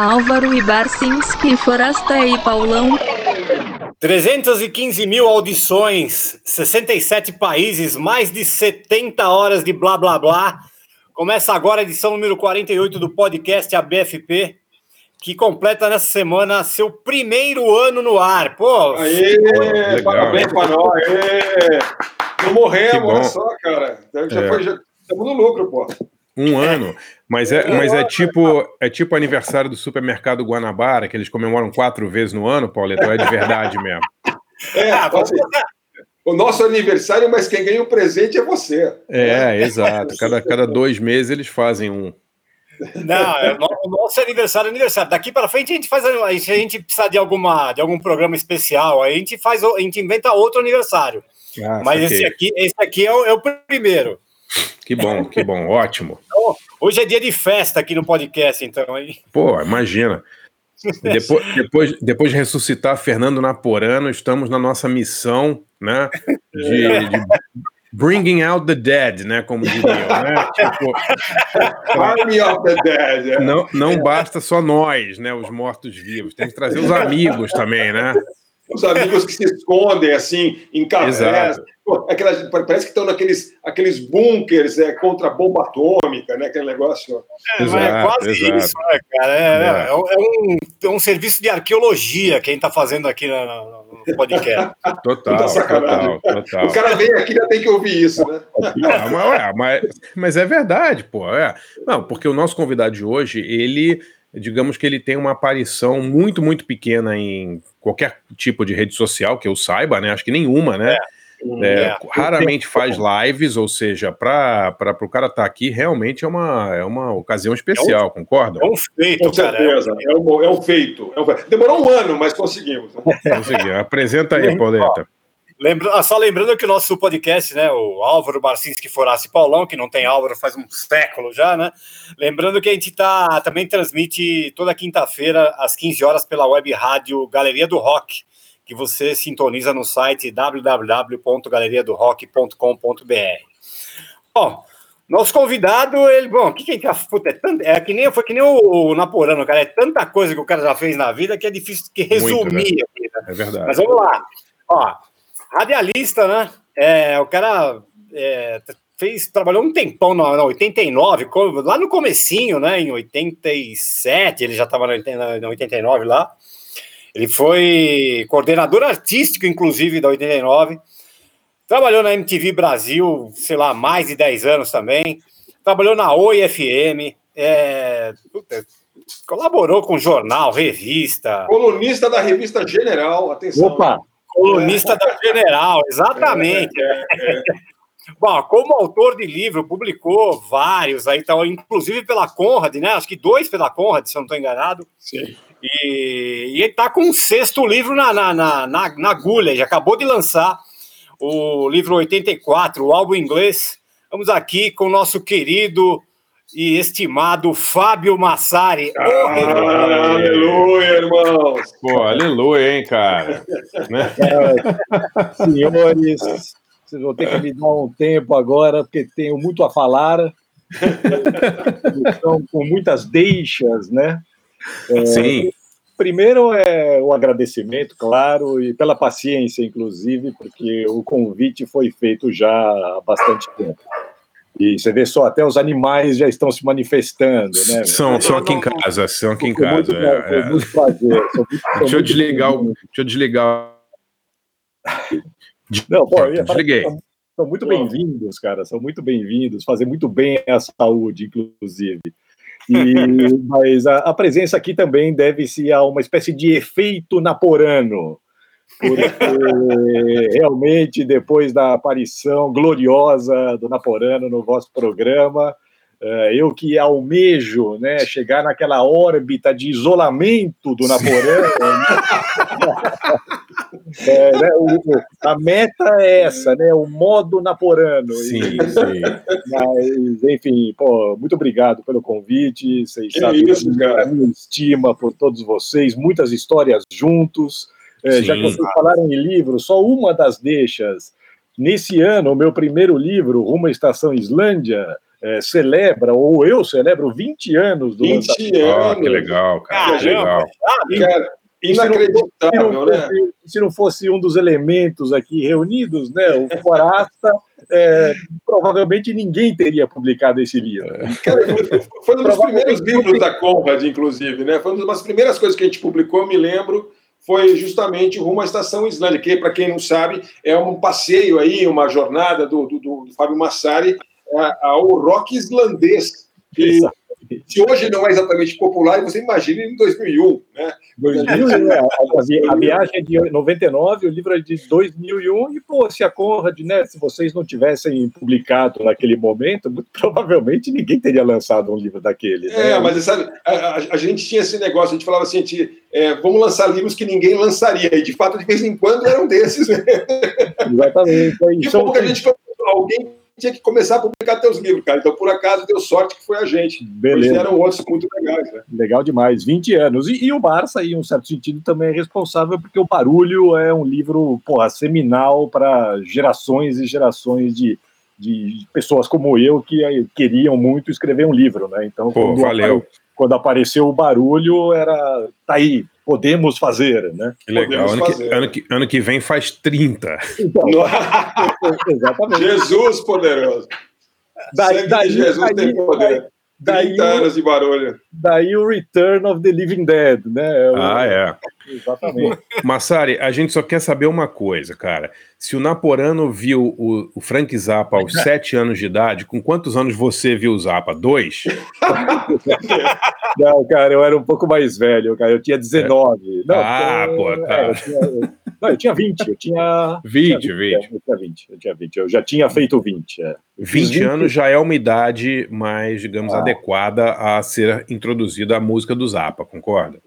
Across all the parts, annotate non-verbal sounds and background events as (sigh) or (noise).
Álvaro e Barcinski, Forasta e Paulão. 315 mil audições, 67 países, mais de 70 horas de blá blá blá. Começa agora a edição número 48 do podcast ABFP, que completa nessa semana seu primeiro ano no ar. Pô, Aê, legal, parabéns para nós. Aê. Não morremos, olha só, cara. Já é. foi, já, estamos no lucro, pô. Um ano. Mas é, mas é tipo é tipo aniversário do supermercado Guanabara, que eles comemoram quatro vezes no ano, Pauleto, é de verdade mesmo. É, assim, o nosso aniversário, mas quem ganha o presente é você. É, exato. Cada, cada dois meses eles fazem um. Não, é o nosso aniversário é aniversário. Daqui para frente a gente faz. A gente precisa de, alguma, de algum programa especial, aí a gente faz, a gente inventa outro aniversário. Ah, Mas esse aqui, esse aqui é o, é o primeiro. Que bom, que bom, ótimo. Então, hoje é dia de festa aqui no podcast, então. Aí. Pô, imagina. Depois, depois, depois de ressuscitar Fernando Naporano, estamos na nossa missão, né? De, de bringing out the dead, né? Como diriam, né? Tipo, Army of the dead. É. Não, não basta só nós, né? Os mortos-vivos, tem que trazer os amigos também, né? Os amigos que se escondem assim em cavernas. Aquelas, parece que estão naqueles aqueles bunkers é, contra a bomba atômica, né? Aquele negócio. É, exato, é quase exato. isso, né, cara? É, é. é, é um, é um serviço de arqueologia que a gente está fazendo aqui no, no podcast. (laughs) Total, total, total. O cara vem aqui já tem que ouvir isso, né? Não, mas, mas, mas é verdade, pô. É. Não, porque o nosso convidado de hoje, ele digamos que ele tem uma aparição muito, muito pequena em qualquer tipo de rede social que eu saiba, né? Acho que nenhuma, né? É. É, é, raramente faz lives, ou seja, para o cara estar tá aqui, realmente é uma, é uma ocasião especial, é um, concorda? É um feito, Com certeza, é, um, é, um feito, é um Demorou um ano, mas conseguimos. Né? Conseguimos. Apresenta aí, Pauleta. Lembra, ah, só lembrando que o nosso podcast, né, o Álvaro Barcinski Forasse Paulão, que não tem Álvaro faz um século já, né? Lembrando que a gente tá, também transmite toda quinta-feira, às 15 horas, pela web rádio Galeria do Rock, que você sintoniza no site www.galeriadorock.com.br. Bom, nosso convidado, ele, bom, o que, que a já, puta, é, tanto, é que nem foi que nem o, o Naporano, cara, é tanta coisa que o cara já fez na vida que é difícil de resumir. Muito, né? aqui, né? É verdade. Mas vamos lá. Ó, Radialista, né? É, o cara é, fez, trabalhou um tempão na, na 89, lá no comecinho, né? Em 87, ele já estava na 89 lá. Ele foi coordenador artístico, inclusive, da 89. Trabalhou na MTV Brasil, sei lá, mais de 10 anos também. Trabalhou na Oi FM. É, puta, colaborou com jornal, revista. Colunista da revista General, atenção. Opa! Colunista da General, exatamente. É, é, é. Bom, como autor de livro, publicou vários aí, então, inclusive pela Conrad, né? Acho que dois pela Conrad, se eu não estou enganado. Sim. E, e ele está com um sexto livro na, na, na, na, na agulha, já acabou de lançar o livro 84, o álbum inglês. Vamos aqui com o nosso querido e estimado Fábio Massari. Ah, oh, aleluia, irmãos! Pô, aleluia, hein, cara? (laughs) né? é, senhores, vocês vão ter que me dar um tempo agora, porque tenho muito a falar. Estão com muitas deixas, né? É, Sim. Primeiro é o agradecimento, claro, e pela paciência, inclusive, porque o convite foi feito já há bastante tempo. E você vê só, até os animais já estão se manifestando, né? São, são aqui em casa, são aqui em casa. Muito, é, é. Muito prazer. (laughs) deixa, eu desligar o, deixa eu desligar. (laughs) Não, pô, desliguei. São muito bem-vindos, cara, são muito bem-vindos, fazem muito bem à saúde, inclusive. E, (laughs) mas a, a, presença aqui também deve-se a uma espécie de efeito naporano porque (laughs) realmente depois da aparição gloriosa do Naporano no vosso programa, eh, eu que almejo né, chegar naquela órbita de isolamento do Naporano. (laughs) é, né, o, a meta é essa, né, o modo Naporano. Sim, e, sim. Mas, enfim, pô, muito obrigado pelo convite. Vocês que sabem isso, cara. minha estima por todos vocês, muitas histórias juntos. É, já que vocês falaram em livro, só uma das deixas. Nesse ano, o meu primeiro livro, Rumo à Estação Islândia, é, celebra, ou eu celebro 20 anos do 20 lançamento. anos. Oh, que legal, cara. Que legal. Cara, inacreditável, se, né? Se não fosse um dos elementos aqui reunidos, né, o Forasta, (laughs) é, provavelmente ninguém teria publicado esse livro. Cara, foi um dos primeiros livros da Conrad, inclusive, né? Foi uma das primeiras coisas que a gente publicou, eu me lembro, foi justamente rumo à Estação Islândia, que, para quem não sabe, é um passeio aí, uma jornada do, do, do Fábio Massari ao rock islandês. Que, se hoje não é exatamente popular, você imagina em 2001, né? 2001, é, (laughs) a, a, viagem é de 99, o livro é de 2001, e, pô, se a Conrad, né, se vocês não tivessem publicado naquele momento, muito provavelmente ninguém teria lançado um livro daquele. Né? É, mas sabe, a, a, a, gente tinha esse negócio, a gente falava assim, gente, é, vamos lançar livros que ninguém lançaria, e de fato, de vez em quando eram desses. Né? Exatamente. E (laughs) que a gente alguém tinha que começar a publicar teus livros, cara. Então, por acaso, deu sorte que foi a gente. Beleza. eram outros muito legais, né? Legal demais. 20 anos. E, e, o Barça, em um certo sentido, também é responsável, porque o Barulho é um livro, porra, seminal para gerações e gerações de, de pessoas como eu que queriam muito escrever um livro, né? Então, Pô, valeu. Apare... Quando apareceu o Barulho, era. Tá aí, podemos fazer, né? Que legal. Ano que, ano, que, ano que, vem faz 30. Então, (laughs) exatamente. Jesus poderoso. Daí, daí, Jesus daí, tem poder. Daí, 30 anos de barulho. Daí o Return of the Living Dead, né? Ah, é. Exatamente. (laughs) Massari, a gente só quer saber uma coisa, cara. Se o Naporano viu o, o Frank Zappa aos (laughs) sete anos de idade, com quantos anos você viu o Zappa? Dois? (laughs) Não, cara, eu era um pouco mais velho, cara. Eu tinha 19. Não, ah, eu, pô, tá. É, eu, tinha, eu, não, eu tinha 20. Eu tinha (laughs) 20, tinha 20. 20. Eu tinha 20. Eu tinha 20. Eu já tinha feito 20. É. 20, 20 anos já é uma idade mais, digamos, ah. adequada a ser introduzida a música do Zappa, concorda?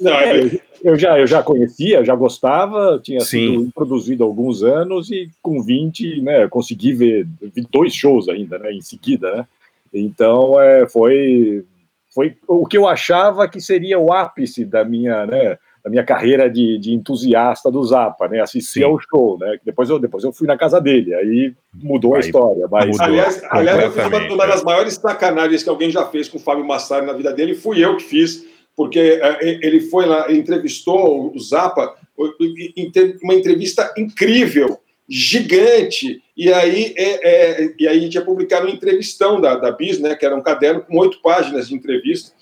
Não, é, eu, já, eu já conhecia, já gostava, tinha Sim. sido produzido há alguns anos e com 20, né, consegui ver dois shows ainda, né, em seguida, né? Então, é, foi foi o que eu achava que seria o ápice da minha, né, da minha carreira de, de entusiasta do Zappa, né, assistir Sim. ao show, né, depois eu, depois eu fui na casa dele, aí mudou aí, a história. Mas... Mudou, aliás, aliás uma, uma, das maiores sacanagens que alguém já fez com o Fábio Massari na vida dele, fui eu que fiz, porque é, ele foi lá, entrevistou o Zappa, uma entrevista incrível, gigante, e aí, é, é, e aí a gente ia publicar um entrevistão da, da Bis, né, que era um caderno com oito páginas de entrevista,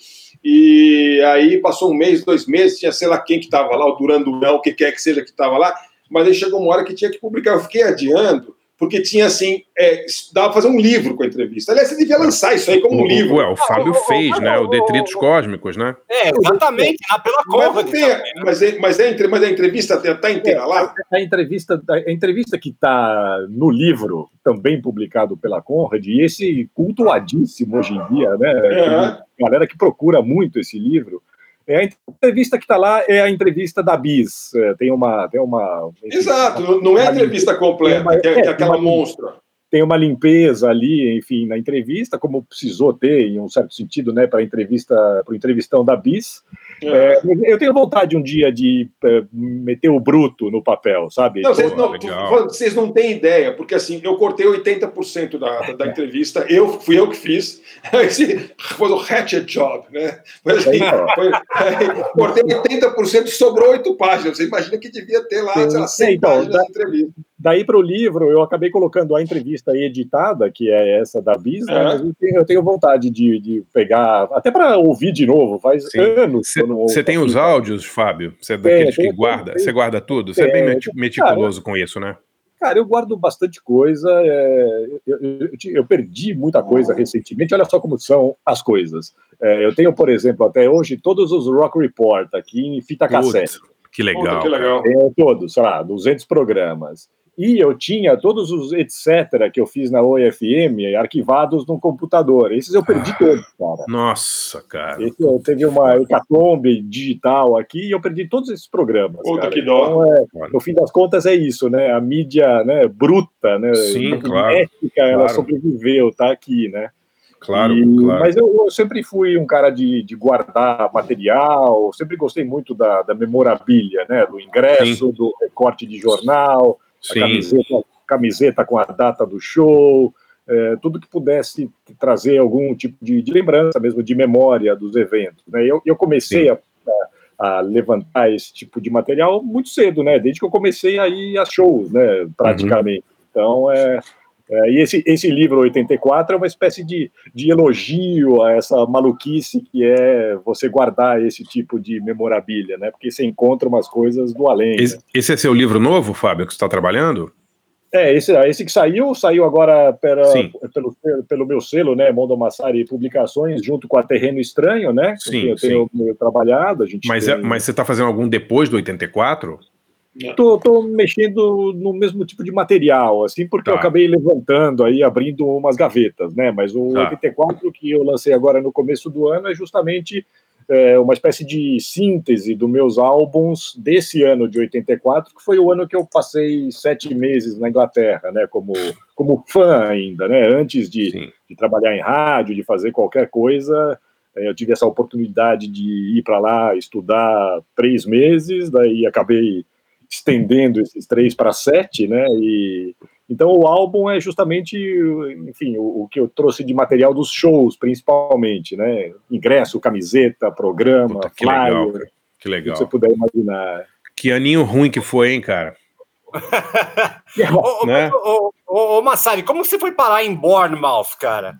e aí passou um mês, dois meses, tinha sei lá quem que estava lá, o Durandurão, o que quer que seja que estava lá, mas aí chegou uma hora que tinha que publicar, eu fiquei adiando, porque tinha assim, é, dava pra fazer um livro com a entrevista. Aliás, você devia lançar isso aí como um livro. Ué, o Fábio fez, né? O Detritos Cósmicos, né? É, exatamente, lá pela Conrad. Mas, né? mas, é, mas, é, mas a entrevista está inteira lá? A entrevista, a entrevista que está no livro, também publicado pela Conrad, e esse cultuadíssimo hoje em dia, né? É. Galera que procura muito esse livro. É a entrevista que está lá é a entrevista da Bis. É, tem uma, tem uma. Exato, não é a entrevista completa, uma, é, é, aquela uma, monstra. Tem uma limpeza ali, enfim, na entrevista, como precisou ter, em um certo sentido, né, para a entrevista, para o entrevistão da Bis. É. É, eu tenho vontade um dia de é, meter o bruto no papel, sabe? Não, vocês, não, vocês não têm ideia, porque assim, eu cortei 80% da, da, da entrevista, eu fui eu que fiz. (laughs) Esse foi o hatchet job, né? Mas, assim, foi, é, cortei 80%, sobrou oito páginas. Você imagina que devia ter lá, sei lá, 100 então, páginas da, de entrevista. Daí para o livro, eu acabei colocando a entrevista editada, que é essa da Bis, né? mas eu tenho, eu tenho, vontade de, de pegar, até para ouvir de novo, faz Sim. anos. Você tem os áudios, Fábio? Você é daqueles é, que guarda? Você guarda tudo? Você é, bem meticuloso cara, com isso, né? Cara, eu guardo bastante coisa. É, eu, eu, eu, perdi muita coisa recentemente. Olha só como são as coisas. É, eu tenho, por exemplo, até hoje, todos os Rock Report aqui em fita cassete. Que legal. que legal. Todos, sei lá, 200 programas. E eu tinha todos os etc. que eu fiz na OFM arquivados no computador. Esses eu perdi ah, todos, cara. Nossa, cara. Esse, eu teve uma hecatombe digital aqui e eu perdi todos esses programas. Puta cara. que dó. Então, é, no fim das contas, é isso, né? A mídia né, bruta, né? Sim, claro. Ética, claro. ela sobreviveu, tá aqui, né? Claro, e, claro. Mas eu, eu, sempre fui um cara de, de guardar material, sempre gostei muito da, da memorabilia, né? Do ingresso, Sim. do recorte de jornal, Sim. Camiseta, camiseta com a data do show. é, tudo que pudesse trazer algum tipo de, de, lembrança mesmo, de memória dos eventos. Né? Eu, eu comecei a, a, levantar esse tipo de material muito cedo, né? Desde que eu comecei a ir a shows, né? Praticamente. Uhum. Então, é, é, e esse, esse livro 84 é uma espécie de, de elogio a essa maluquice que é você guardar esse tipo de memorabilia, né? Porque você encontra umas coisas do além. Esse, né? esse é seu livro novo, Fábio, que você está trabalhando? É, esse, esse que saiu, saiu agora pela, pelo, pelo meu selo, né, Mondo Massari Publicações, junto com a Terreno Estranho, né? Sim, eu tenho, sim. trabalhado. A gente mas, tem... é, mas você está fazendo algum depois do 84? Tô, tô, mexendo no mesmo tipo de material, assim, porque tá. eu acabei levantando aí, abrindo umas gavetas, né? Mas o tá. 84 que eu lancei agora no começo do ano é justamente é, uma espécie de síntese dos meus álbuns desse ano de 84, que foi o ano que eu passei sete meses na Inglaterra, né? Como, como fã ainda, né? Antes de, de trabalhar em rádio, de fazer qualquer coisa, é, eu tive essa oportunidade de ir para lá estudar três meses, daí acabei estendendo esses três para sete, né? E então o álbum é justamente, enfim, o, o, que eu trouxe de material dos shows, principalmente, né? Ingresso, camiseta, programa, Puta, que flyer, legal, cara. que legal. Que você puder imaginar. Que aninho ruim que foi, hein, cara? (laughs) ô, né? ô, ô, ô, Massari, como você foi parar em Bournemouth, cara?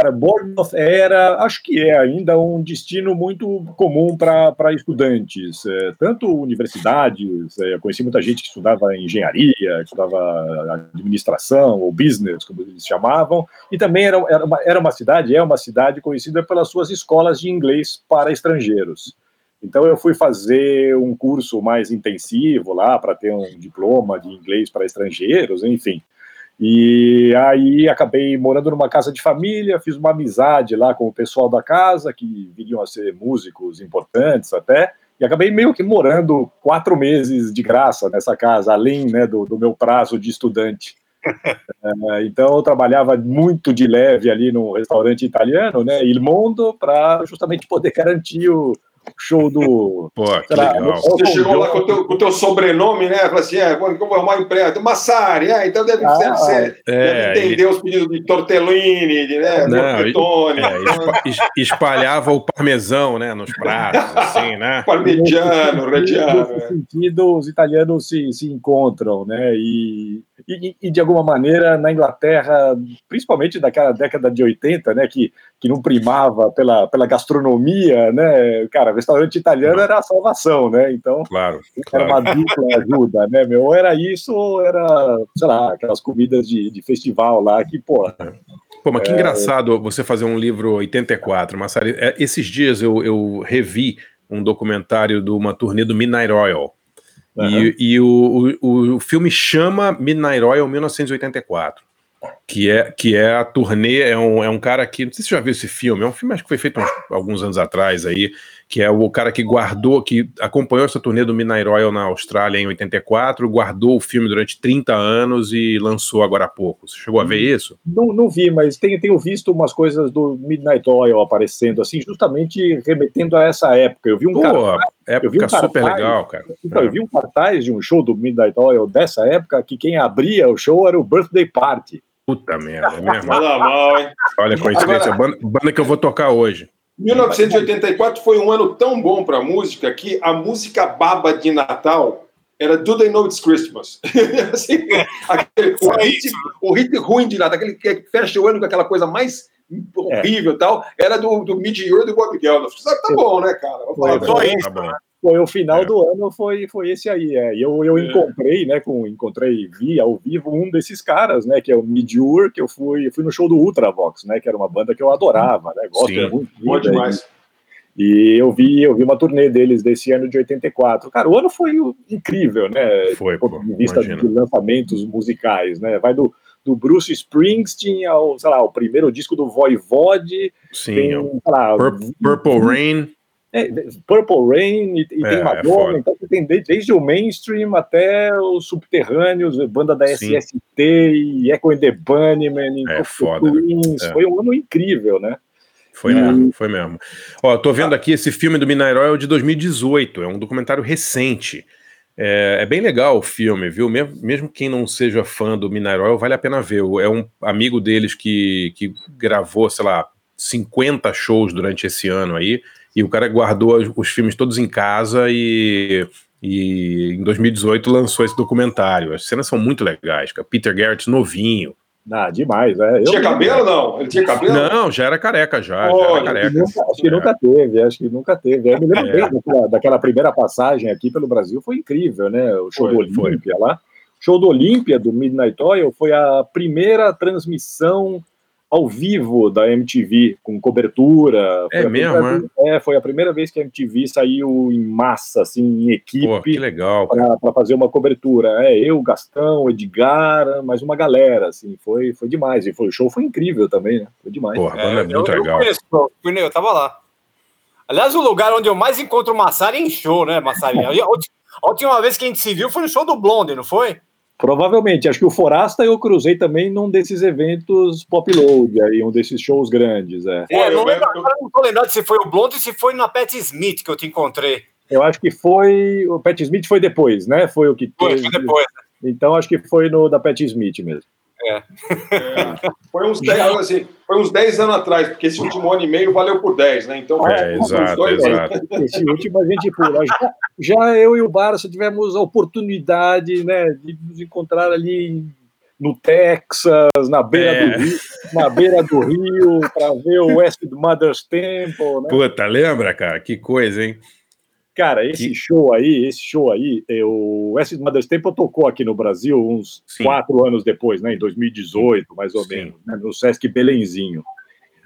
Cara, Bournemouth era, acho que é ainda um destino muito comum para estudantes, é, tanto universidades, é, eu conheci muita gente que estudava engenharia, estudava administração ou business, como eles chamavam, e também era, era, uma, era uma cidade, é uma cidade conhecida pelas suas escolas de inglês para estrangeiros. Então eu fui fazer um curso mais intensivo lá para ter um diploma de inglês para estrangeiros, enfim. E aí acabei morando numa casa de família, fiz uma amizade lá com o pessoal da casa, que viriam a ser músicos importantes até, e acabei meio que morando quatro meses de graça nessa casa, além né, do, do meu prazo de estudante. (laughs) é, então eu trabalhava muito de leve ali no restaurante italiano, né, Il Mondo, para justamente poder garantir o, show do. (laughs) Pô, que lá, legal. Você chegou lá com o, teu, com o teu sobrenome, né? Falou assim: é, como vou arrumar um emprego? Massari, é, então deve, ah, deve, ser, é, deve entender os pedidos de tortellini, de né, Não, é, espalhava o parmesão, né? Nos pratos, (laughs) assim, né? Parmigiano, reggiano. Nesse é. sentido, os italianos se, se encontram, né? E, e, e, de alguma maneira, na Inglaterra, principalmente naquela década de 80, né? Que, que não primava pela, pela gastronomia, né? Cara, restaurante italiano era a salvação, né? Então, claro, era claro. uma dupla ajuda, né, meu? Ou era isso, ou era, sei lá, aquelas comidas de, de festival lá que, pô. Pô, mas que é... engraçado você fazer um livro 84, Massari. É, esses dias eu, eu revi um documentário de uma turnê do Midnight Oil. Uhum. E, e o, o, o filme chama Midnight Oil 1984 que é, que é a turnê, é um, é um cara que, não sei se você já viu esse filme, é um filme acho que foi feito uns, alguns anos atrás aí, que é o cara que guardou, que acompanhou essa turnê do Midnight Royal na Austrália em 84, guardou o filme durante 30 anos e lançou agora há pouco. Você chegou a ver isso? Não, não vi, mas tenho, tenho visto umas coisas do Midnight Oil aparecendo, assim, justamente remetendo a essa época. Eu vi um Pô, cartaz, época eu vi um super cartaz, legal, cara. Então, é. Eu vi um cartaz de um show do Midnight Oil dessa época que quem abria o show era o Birthday Party. Puta merda, é mesmo? Olha a coincidência, Agora, banda, banda que eu vou tocar hoje. 1984 foi um ano tão bom para a música que a música baba de Natal era Do They Know It's Christmas. (laughs) assim, aquele, o, hit, o, hit, ruim de Natal, aquele que fecha o ano com aquela coisa mais horrível e é. tal, era do, do Mid-Year do Bob Geldof. Tá bom, né, cara? Vamos falar só isso. Tá foi o final é. do ano, foi, foi esse aí. É. E eu, eu é. encontrei, né, com, encontrei, vi ao vivo um desses caras, né, que é o Midure, que eu fui, fui no show do Ultravox, né, que era uma banda que eu adorava, né, gosto Sim. muito. Bom demais. E eu vi, eu vi uma turnê deles desse ano de 84. Cara, o ano foi incrível, né? Foi, pô, de vista imagina. de lançamentos musicais, né? Vai do, do Bruce Springsteen ao, sei lá, o primeiro disco do Voivode. Sim, tem, lá, Purple, Purple Rain. É, Purple Rain e, e é, tem Madonna, é então tem desde o mainstream até os subterrâneos, banda da Sim. SST e Echo and the Bunnymen, é, foda, Queens, é. foi um ano incrível, né? Foi mesmo, foi mesmo. Ó, tô vendo aqui esse filme do Midnight Oil de 2018, é um documentário recente. É, é, bem legal o filme, viu? Mesmo, mesmo quem não seja fã do Oil, vale a pena ver. É um amigo deles que, que gravou, sei lá, 50 shows durante esse ano aí, e o cara guardou os filmes todos em casa e, e em 2018 lançou esse documentário. As cenas são muito legais, cara. Peter Garrett novinho, ah, demais, é. Eu tinha cabelo não? Ele tinha cabelo? Não, já era careca já. Oh, já era careca. Nunca, acho que é. nunca teve, acho que nunca teve. Eu me lembro é. bem daquela, daquela, primeira passagem aqui pelo Brasil, foi incrível, né? O show foi, do Olímpia lá. O show do Olímpia, do Midnight Oil, foi a primeira transmissão ao vivo da MTV, com cobertura. É mesmo, vez, é? Foi a primeira vez que a MTV saiu em massa, assim, em equipe. Pô, que legal. Para fazer uma cobertura. É, eu, Gastão, Edgar, mais uma galera, assim, foi, foi demais. E foi, o show foi incrível também, né? Foi demais. Porra, é, é muito eu, legal. Eu, conheço, eu tava lá. Aliás, o lugar onde eu mais encontro o Massari é em show, né, Massari? (laughs) a última vez que a gente se viu foi no show do Blonde, não foi? Provavelmente, acho que o Forasta eu cruzei também num desses eventos pop load, aí, um desses shows grandes. É, é não, lembro, não tô lembrado se foi o Blonde ou se foi na Pat Smith que eu te encontrei. Eu acho que foi. O Pat Smith foi depois, né? Foi o que foi, foi depois. Então acho que foi no da Pat Smith mesmo. É. é. Foi, uns 10, assim, foi uns 10 anos atrás, porque esse último ano e meio valeu por 10, né? Então, é, exato, exato. Esse último a gente pula. Já, já eu e o Barça tivemos a oportunidade né, de nos encontrar ali no Texas, na beira é. do Rio, na beira do Rio, para ver o West Mother's Temple. Né? Puta, lembra, cara? Que coisa, hein? Cara, esse que... show aí, esse show aí, o West Mother's Temple tocou aqui no Brasil uns Sim. quatro anos depois, né? Em 2018, mais ou Sim. menos, né, no Sesc Belenzinho.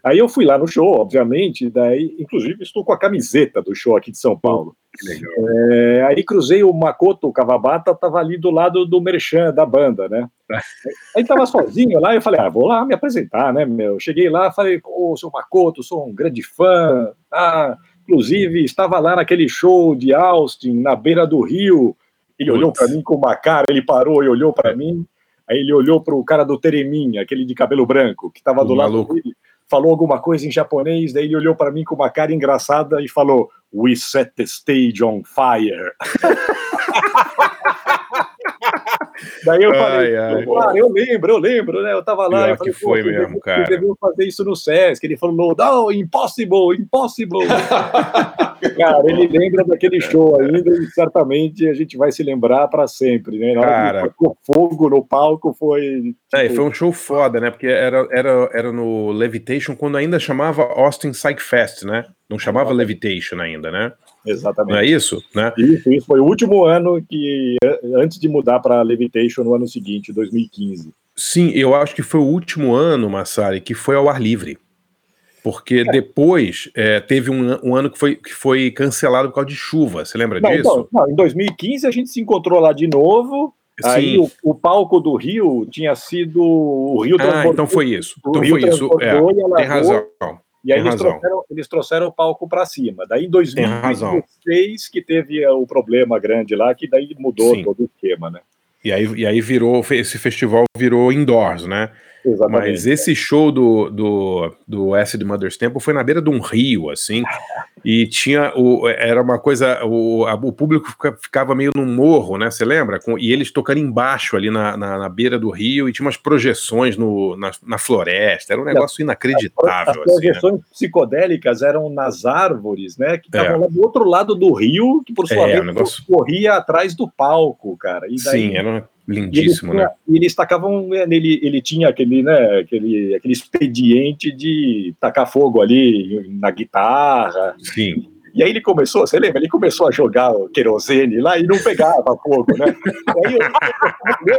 Aí eu fui lá no show, obviamente, daí, inclusive, estou com a camiseta do show aqui de São Paulo. É, aí cruzei o Makoto Kawabata, tava ali do lado do Merchan da banda, né? (laughs) Aí tava sozinho lá, eu falei, ah, vou lá me apresentar, né, meu? Cheguei lá, falei, ô, sou Makoto, sou um grande fã, ah, Inclusive, estava lá naquele show de Austin, na beira do rio. Ele Putz. olhou para mim com uma cara, ele parou e olhou para mim. Aí ele olhou para o cara do Teremin, aquele de cabelo branco, que estava do lado dele, falou alguma coisa em japonês, daí ele olhou para mim com uma cara engraçada e falou: We set the stage on fire. (laughs) Daí eu ai, falei, ai. Cara, eu lembro, eu lembro, né? Eu tava lá, eu falei, que foi mesmo, cara. Devia fazer isso no SESC. Ele falou, não, impossible, impossible. (laughs) cara, ele lembra daquele show ainda e certamente a gente vai se lembrar para sempre, né? Na cara, o fogo no palco foi. Tipo... É, foi um show foda, né? Porque era, era, era no Levitation quando ainda chamava Austin Psych Fest, né? Não chamava Levitation ainda, né? Exatamente. Não é isso? Né? Isso, isso foi o último ano que, antes de mudar para Levitation no ano seguinte, 2015. Sim, eu acho que foi o último ano, Massari, que foi ao ar livre. Porque é. depois é, teve um, um, ano que foi, que foi cancelado por causa de chuva. Você lembra não, disso? Então, não, em 2015 a gente se encontrou lá de novo. Sim. Aí o, o, palco do Rio tinha sido o Rio Ah, então foi isso. Então foi isso. É, tem razão. E aí eles trouxeram, eles trouxeram, o palco para cima. Daí em 2016 que teve eh, o problema grande lá, que daí mudou Sim. todo o esquema, né? E aí, e aí virou, esse festival virou indoors, né? Exatamente. Mas esse show do, do, do Acid Mother's Temple foi na beira de um rio, assim, e tinha o, era uma coisa, o, a, o público ficava meio no morro, né? Você lembra? Com, e eles tocando embaixo ali na, na, na, beira do rio e tinha umas projeções no, na, na floresta, era um negócio inacreditável. As, projeções assim, né? psicodélicas eram nas árvores, né? Que estavam é. lá do outro lado do rio, que por sua é, vez negócio... corria atrás do palco, cara. Daí... Sim, era Lindíssimo, e ele, né? E eles tacavam, né, ele, ele tinha aquele, né, aquele, aquele expediente de tacar fogo ali na guitarra. Sim. E aí ele começou, você lembra? Ele começou a jogar o querosene lá e não pegava fogo, né? E aí eu,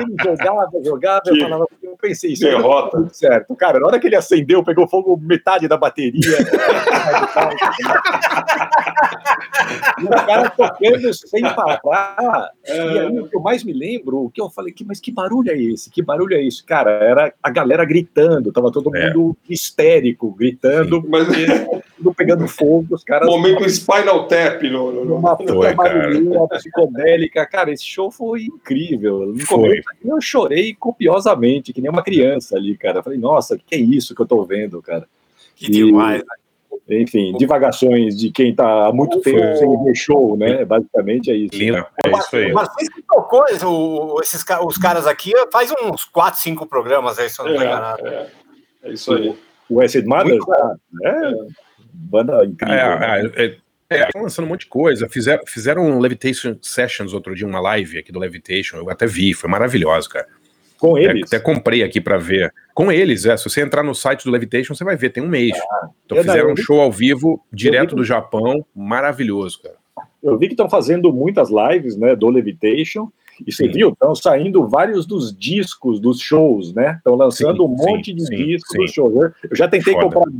ele jogava, jogava, eu falava, eu pensei, isso derrota. Tudo certo. Cara, na hora que ele acendeu, pegou fogo metade da bateria. (laughs) e o cara tocando sem parar. É... E aí o que eu mais me lembro, o que eu falei, mas que barulho é esse? Que barulho é isso? Cara, era a galera gritando, tava todo é. mundo histérico, gritando, Sim. mas (laughs) pegando fogo, os caras. Momento Spinal Tap no, no, no... Uma puta barulhinha psicodélica. Cara, esse show foi incrível. No foi. começo eu chorei copiosamente, que nem uma criança ali, cara. Eu falei, nossa, o que é isso que eu tô vendo, cara? Que e... demais, né? enfim, divagações de quem está há muito tempo sem ver show, né? Basicamente é isso. Linda, é isso aí. Mas que tocou o, esses, os caras aqui faz uns 4, 5 programas aí, se eu não é, é, é, isso aí. O Acid Mothers, é, é, banda incrível. É, né? é, é, lançando um monte de coisa. Fizeram, fizeram um Levitation Sessions outro dia, uma live aqui do Levitation. Eu até vi, foi maravilhoso, cara. Com eles? Até, até, comprei aqui para ver. Com eles, é. Se você entrar no site do Levitation, você vai ver, tem um mês. Ah, então fizeram um show ao vivo, direto do Japão, maravilhoso, cara. Eu vi que estão fazendo muitas lives, né, do Levitation. E você sim. viu, estão saindo vários dos discos dos shows, né? Estão lançando sim, um monte sim, de discos dos shows. Eu já tentei Foda. comprar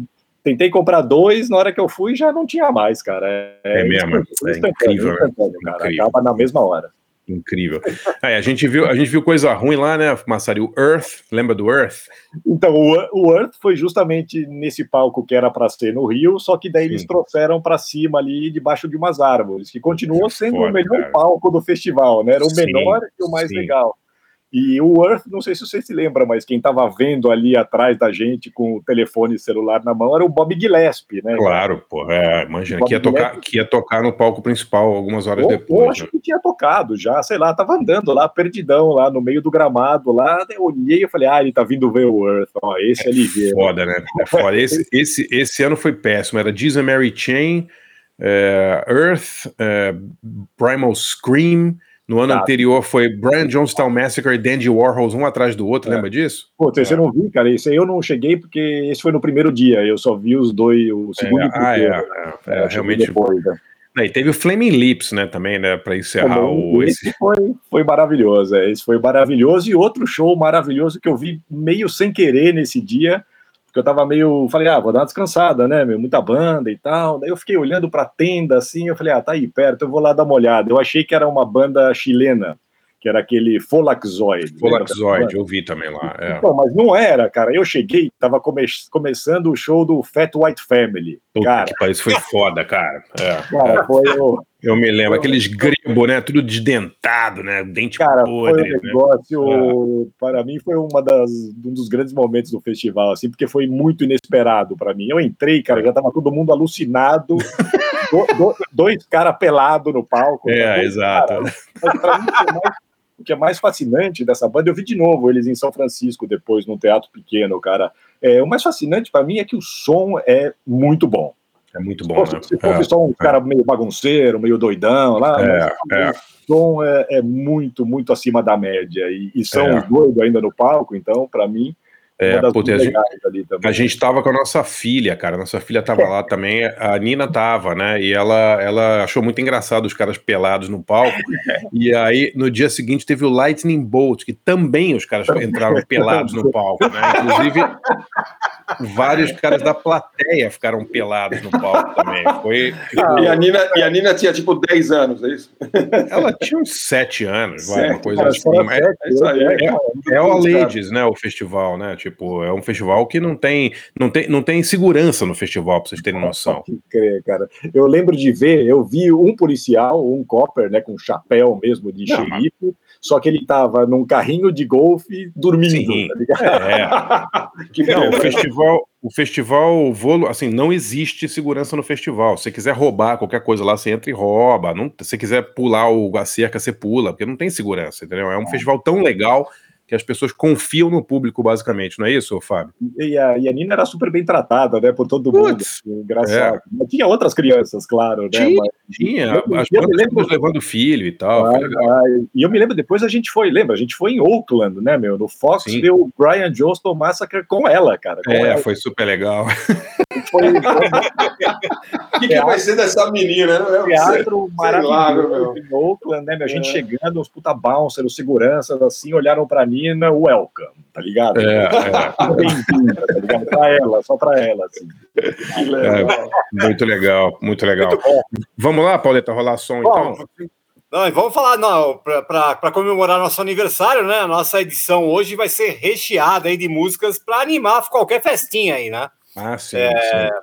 tentei comprar dois, na hora que eu fui já não tinha mais, cara. É, é mesmo, é incrível, cara. Incrível. Acaba na mesma hora. Incrível. a, gente viu, a gente viu coisa ruim lá, né, Massari? O Earth, lembra do Earth? Então, o, o Earth foi justamente nesse palco que era para ser no Rio, só que daí Sim. eles trouxeram para cima ali, debaixo de umas árvores, que continuou sendo Foda, o melhor cara. palco do festival, né? Era o Sim. menor e o mais Sim. legal. E o Earth, não sei se você se lembra, mas quem estava vendo ali atrás da gente com o telefone celular na mão era o Bob Gillespie, né? Claro, pô, é, imagina, que ia, tocar, que ia tocar no palco principal algumas horas depois. Eu acho né? que tinha tocado já, sei lá, tava andando lá, perdidão, lá no meio do gramado, lá, eu olhei e falei, ah, ele tá vindo ver o Earth, ó, esse é, é Foda, né? É foda. Esse, (laughs) esse, esse ano foi péssimo, era Disney Mary Chain, é, Earth, é, Primal Scream, no ano tá. anterior foi Brian Jonestown Massacre e Dandy Warhols um atrás do outro, é. lembra disso? Pô, esse é. não vi, cara. Esse aí eu não cheguei porque esse foi no primeiro dia. Eu só vi os dois, o segundo é. e o primeiro. Ah, é, é, realmente. Depois, né? E teve o Flaming Lips, né, também, né, para encerrar o. Esse foi, foi maravilhoso, é, esse foi maravilhoso. E outro show maravilhoso que eu vi meio sem querer nesse dia eu tava meio. Falei, ah, vou dar uma descansada, né? Meu, muita banda e tal. Daí eu fiquei olhando pra tenda assim, eu falei, ah, tá aí perto, eu vou lá dar uma olhada. Eu achei que era uma banda chilena, que era aquele Folaxoid. Folaxoid, eu vi também lá. É. Então, mas não era, cara. Eu cheguei, tava come começando o show do Fat White Family. Puta cara, que isso foi (laughs) foda, cara. É. Cara, foi o. Eu me lembro, aqueles grebo, né? Tudo desdentado, né? Dente Cara, podre. Foi um né? negócio, né? para mim, foi uma das, um dos grandes momentos do festival, assim, porque foi muito inesperado para mim. Eu entrei, cara, já tava todo mundo alucinado, (laughs) do, do, dois caras pelados no palco. É, exato. Cara, mas pra mim, foi mais o que é mais fascinante dessa banda, eu vi de novo eles em São Francisco depois, num teatro pequeno, cara. É, o mais fascinante para mim é que o som é muito bom. É muito bom, se fosse, né? Se fosse é, só um é. cara meio bagunceiro, meio doidão lá, é, é. o som é, é, muito, muito acima da média. E, e são os doidos ainda no palco, então, para mim, é, a, gente, a gente tava com a nossa filha, cara. Nossa filha tava lá também. A Nina tava, né? E ela, ela achou muito engraçado os caras pelados no palco. E aí, no dia seguinte, teve o Lightning Bolt, que também os caras entraram pelados no palco, né? Inclusive, vários caras da plateia ficaram pelados no palco também. Foi, ah, e, a Nina, e a Nina tinha tipo 10 anos, é isso? Ela tinha uns 7 anos, vai, uma coisa assim. É, é, é, é o Ladies, né? O festival, né? Tipo, é um festival que não tem, não tem, não tem segurança no festival, pra vocês terem noção. Crer, cara. Eu lembro de ver, eu vi um policial, um copper, né, com chapéu mesmo de xerife, só que ele tava num carrinho de golfe dormindo, Sim, tá é. (laughs) que não, o festival, o festival Volo, assim, não existe segurança no festival. Se você quiser roubar qualquer coisa lá, você entra e rouba. Não, se você quiser pular o, a cerca, você pula, porque não tem segurança, entendeu? É um festival tão legal que as pessoas confiam no público, basicamente, não é isso, Fábio? E a, e a Nina era super bem tratada, né, por todo mundo. Puts, engraçado. É. Tinha outras crianças, claro, né? Tinha, mas, tinha. Eu, as eu lembro... levando filho e tal. Ah, ah, e eu me lembro, depois a gente foi, lembra? A gente foi em Oakland, né, meu? No Fox, Sim. ver o Brian Johnston Massacre com ela, cara. Com é, ela. foi super legal. (laughs) Foi, (laughs) o que, que vai ser dessa menina, né? Teatro maravilhoso em Oakland, né? Meu? A gente é. chegando, os puta bouncer, os seguranças, assim, olharam pra Nina, welcome, tá ligado? É, é. Bem-vinda, tá ligado? Pra ela, só pra ela, assim. É, muito legal, muito legal. Muito Vamos lá, Pauleta, rolar som, Bom, então? Não, vamos falar, não, para comemorar nosso aniversário, né? A nossa edição hoje vai ser recheada aí de músicas para animar qualquer festinha aí, né? Ah, sim. É, sim.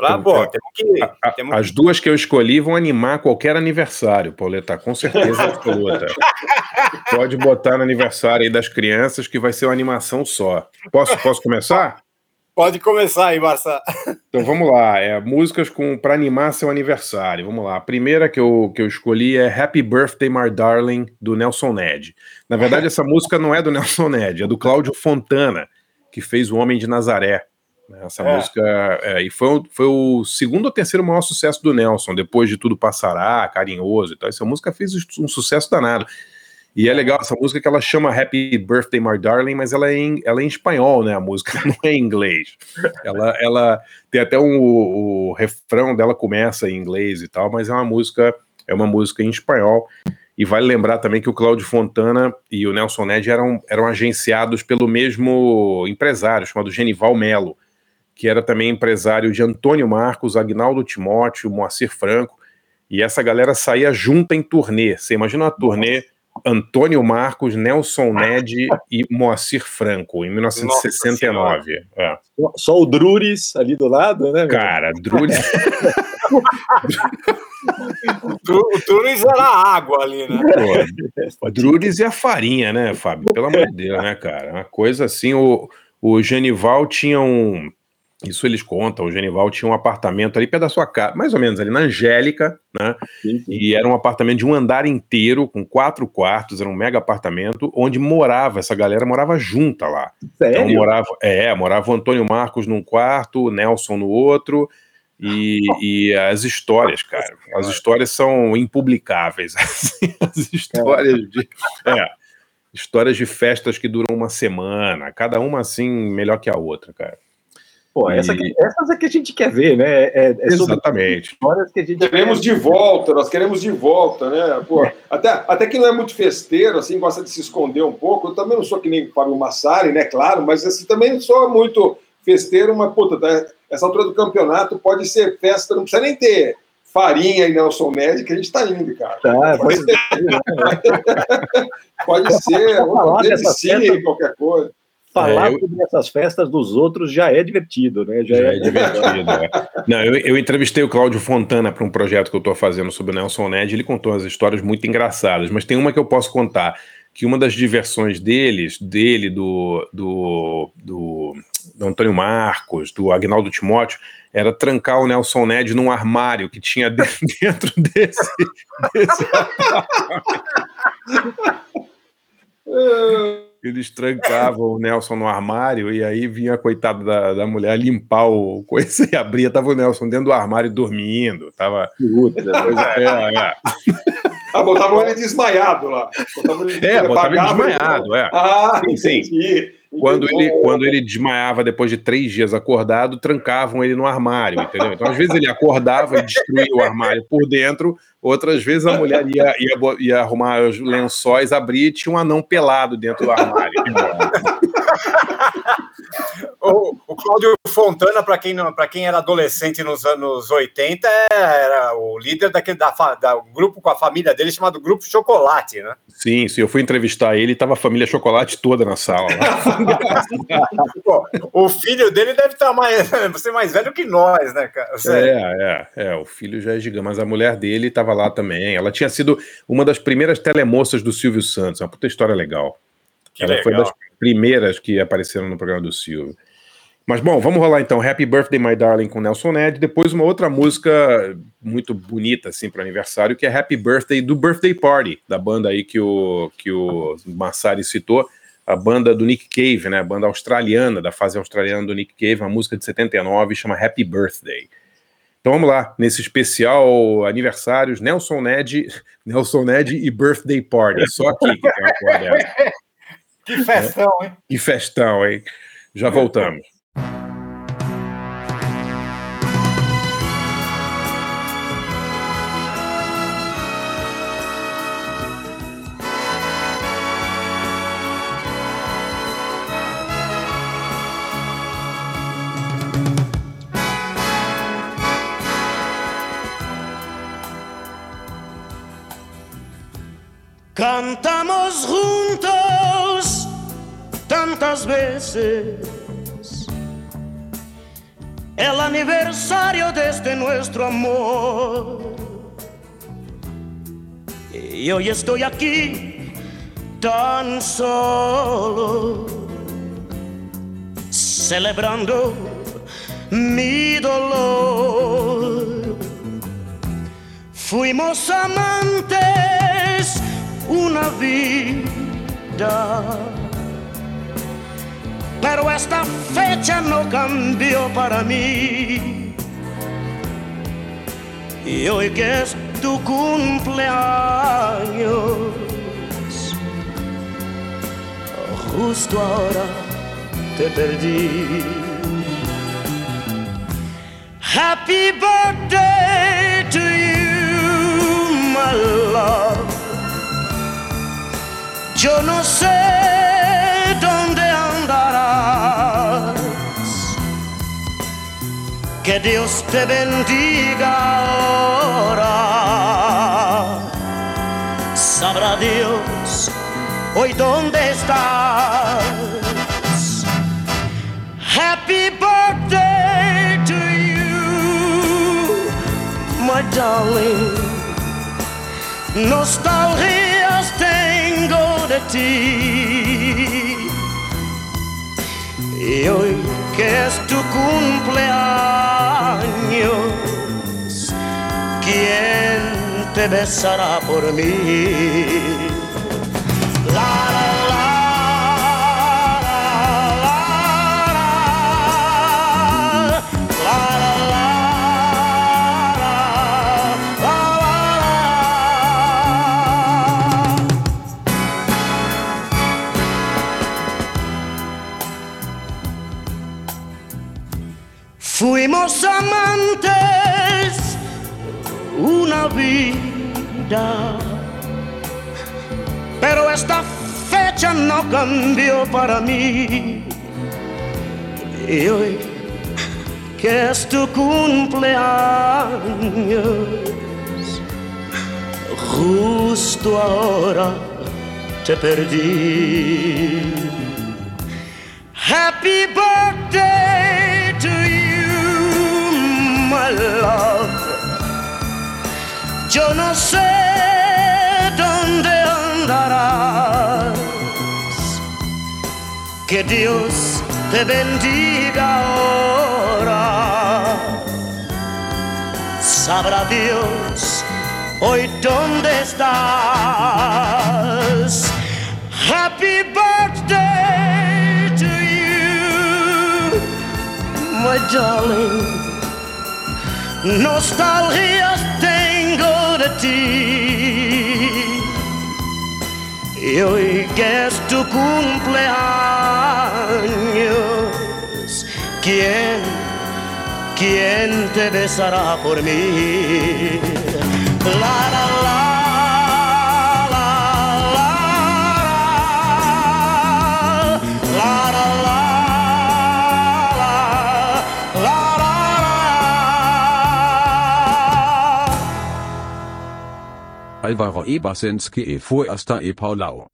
Pra, então, pô, temos que, a, temos as duas que eu escolhi vão animar qualquer aniversário, Pauleta, com certeza absoluta. (laughs) Pode botar no aniversário aí das crianças que vai ser uma animação só. Posso, posso começar? Pode começar aí, Barça. Então vamos lá, é, músicas para animar seu aniversário. Vamos lá. A primeira que eu, que eu escolhi é Happy Birthday, My Darling, do Nelson Ned. Na verdade, essa música não é do Nelson Ned, é do Cláudio Fontana, que fez O Homem de Nazaré. Essa é. música. É, e foi, foi o segundo ou terceiro maior sucesso do Nelson, depois de Tudo Passará, Carinhoso e tal. Essa música fez um sucesso danado. E é legal essa música que ela chama Happy Birthday, My Darling, mas ela é em, ela é em espanhol, né? A música (laughs) não é em inglês. Ela, ela tem até um, o, o refrão dela começa em inglês e tal, mas é uma música é uma música em espanhol. E vale lembrar também que o Cláudio Fontana e o Nelson Ned eram, eram agenciados pelo mesmo empresário, chamado Genival Melo, que era também empresário de Antônio Marcos, Agnaldo Timóteo, Moacir Franco. E essa galera saía junta em turnê. Você imagina uma turnê Antônio Marcos, Nelson Ned e Moacir Franco, em 1969. É. Só o Drures ali do lado, né? Cara, Drures. (laughs) o Drures era água ali, né? Pô, Drures e a farinha, né, Fábio? Pelo amor de Deus, né, cara? Uma coisa assim, o, o Genival tinha um isso eles contam. O Genival tinha um apartamento ali perto da sua casa, mais ou menos ali na Angélica, né? Sim, sim. E era um apartamento de um andar inteiro, com quatro quartos, era um mega apartamento, onde morava, essa galera morava junta lá. Sério? Então morava, é, morava o Antônio Marcos num quarto, o Nelson no outro. E, (laughs) e, as histórias, cara, as histórias são impublicáveis. (laughs) Assim, as histórias de. É, histórias de festas que duram uma semana, cada uma assim melhor que a outra, cara. Pô, essa que, essas é que a gente quer ver, né? É, é Exatamente. Histórias que a gente queremos quer... de volta, nós queremos de volta, né? Pô, é. até, até que não é muito festeiro, assim, gosta de se esconder um pouco. Eu também não sou que nem o Fábio Massari, né? Claro, mas assim, também não sou muito festeiro, mas, puta, tá, essa altura do campeonato pode ser festa, não precisa nem ter farinha e Nelson Ned, que a gente tá indo, cara. Tá, pode, ser, (laughs) pode ser, pode ser, qualquer coisa falar é, eu... sobre essas festas dos outros já é divertido, né? Já, já é, é, divertido. é. Não, eu, eu, entrevistei o Cláudio Fontana para um projeto que eu estou fazendo sobre o Nelson Ned. Ele contou umas histórias muito engraçadas, mas tem uma que eu posso contar. Que uma das diversões deles, dele, do, do, do, do Antônio Marcos, do Agnaldo Timóteo, era trancar o Nelson Ned num armário que tinha (laughs) dentro desse. desse (laughs) Eles trancavam o Nelson no armário e aí vinha a coitada da, da mulher limpar o coisa (laughs) e abria, tava o Nelson dentro do armário dormindo, tava. Puta, (laughs) é, é. Ah, botavam ele desmaiado lá. Botavam ele, é, botavam ele desmaiado, é. Ah, sim, sim. Quando ele, quando ele desmaiava depois de três dias acordado, trancavam ele no armário, entendeu? Então, às vezes ele acordava e destruía o armário por dentro, outras vezes a mulher ia, ia, ia arrumar os lençóis, abrir e tinha um anão pelado dentro do armário. O, o Cláudio Fontana, para quem, quem era adolescente nos anos 80, era o líder daquele da, da grupo com a família dele chamado Grupo Chocolate, né? Sim, sim, eu fui entrevistar ele e tava a família Chocolate toda na sala. (laughs) Pô, o filho dele deve estar tá mais, (laughs) ser mais velho que nós, né, cara? É, é, é, o filho já é gigante, mas a mulher dele estava lá também. Ela tinha sido uma das primeiras telemoças do Silvio Santos, uma puta história legal. Que Ela legal. foi das primeiras que apareceram no programa do Silvio. Mas bom, vamos rolar então Happy Birthday My Darling com Nelson Ned, depois uma outra música muito bonita assim para aniversário, que é Happy Birthday do Birthday Party, da banda aí que o que o Massari citou, a banda do Nick Cave, né, a banda australiana, da fase australiana do Nick Cave, uma música de 79 chama Happy Birthday. Então vamos lá, nesse especial aniversários, Nelson Ned, (laughs) Nelson Ned e Birthday Party, só aqui que tem uma. (laughs) Que festão, hein? Que festão, hein? Já voltamos. Cantamos tantas veces el aniversario de este nuestro amor. Y hoy estoy aquí tan solo, celebrando mi dolor. Fuimos amantes una vida, pero esta fecha no cambió para mí. Y hoy que es tu cumpleaños, justo ahora te perdí. Happy birthday to you, my love. Yo no sé Que Dios te bendiga ahora. Sabrá Dios hoy dónde estás. Happy birthday to you, my darling. Nostalgias tengo de ti. Y hoy que es tu cumpleaños, ¿quién te besará por mí? Vida, pero esta fecha no cambió para mí. Y hoy que es tu cumpleaños, justo ahora te perdí. Happy birthday to you, my love. Yo no sé dónde andarás. Que Dios te bendiga ahora. Sabrá Dios hoy dónde estás. Happy birthday to you, my darling. Nostalgias tengo ti. Y hoy que es tu cumpleaños, ¿quién, quién te besará por mí? La la. la, Alvaro E. Ebasensky e Fuasta e Paulau.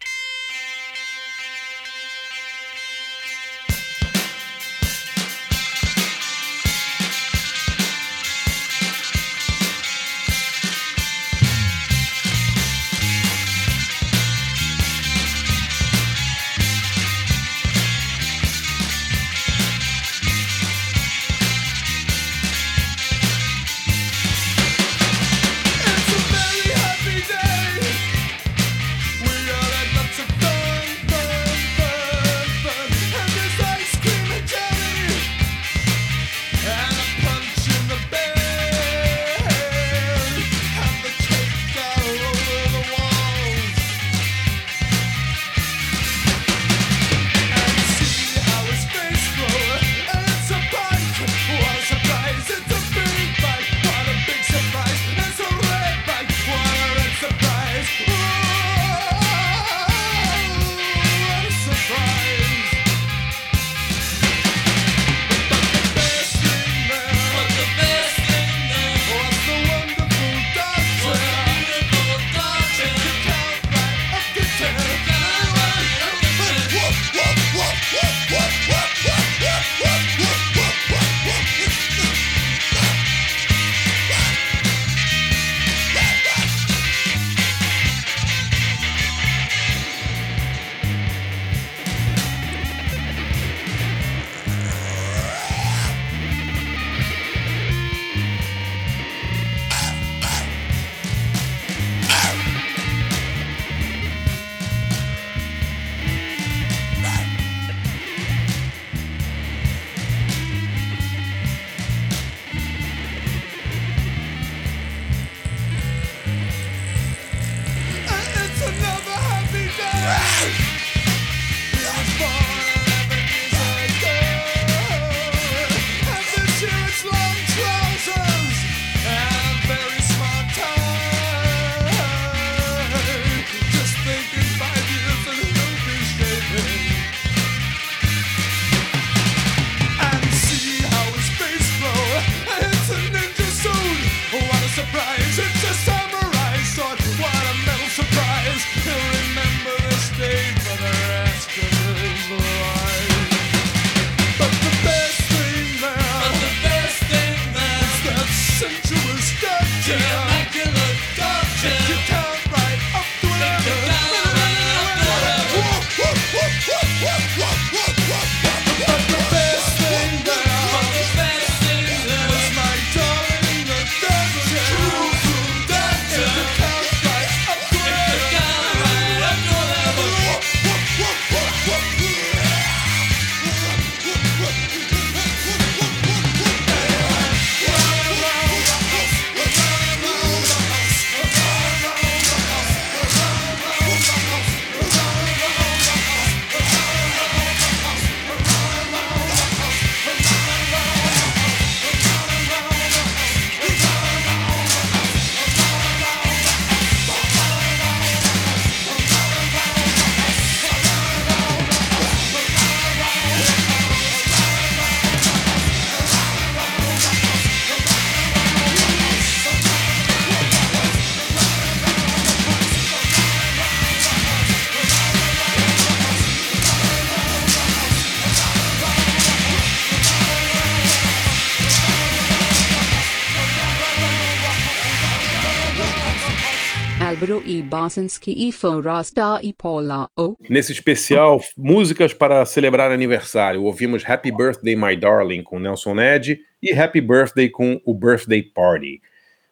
Basinski e Forasta e Paula O. Nesse especial, músicas para celebrar aniversário. Ouvimos Happy Birthday My Darling com Nelson Ned e Happy Birthday com o Birthday Party.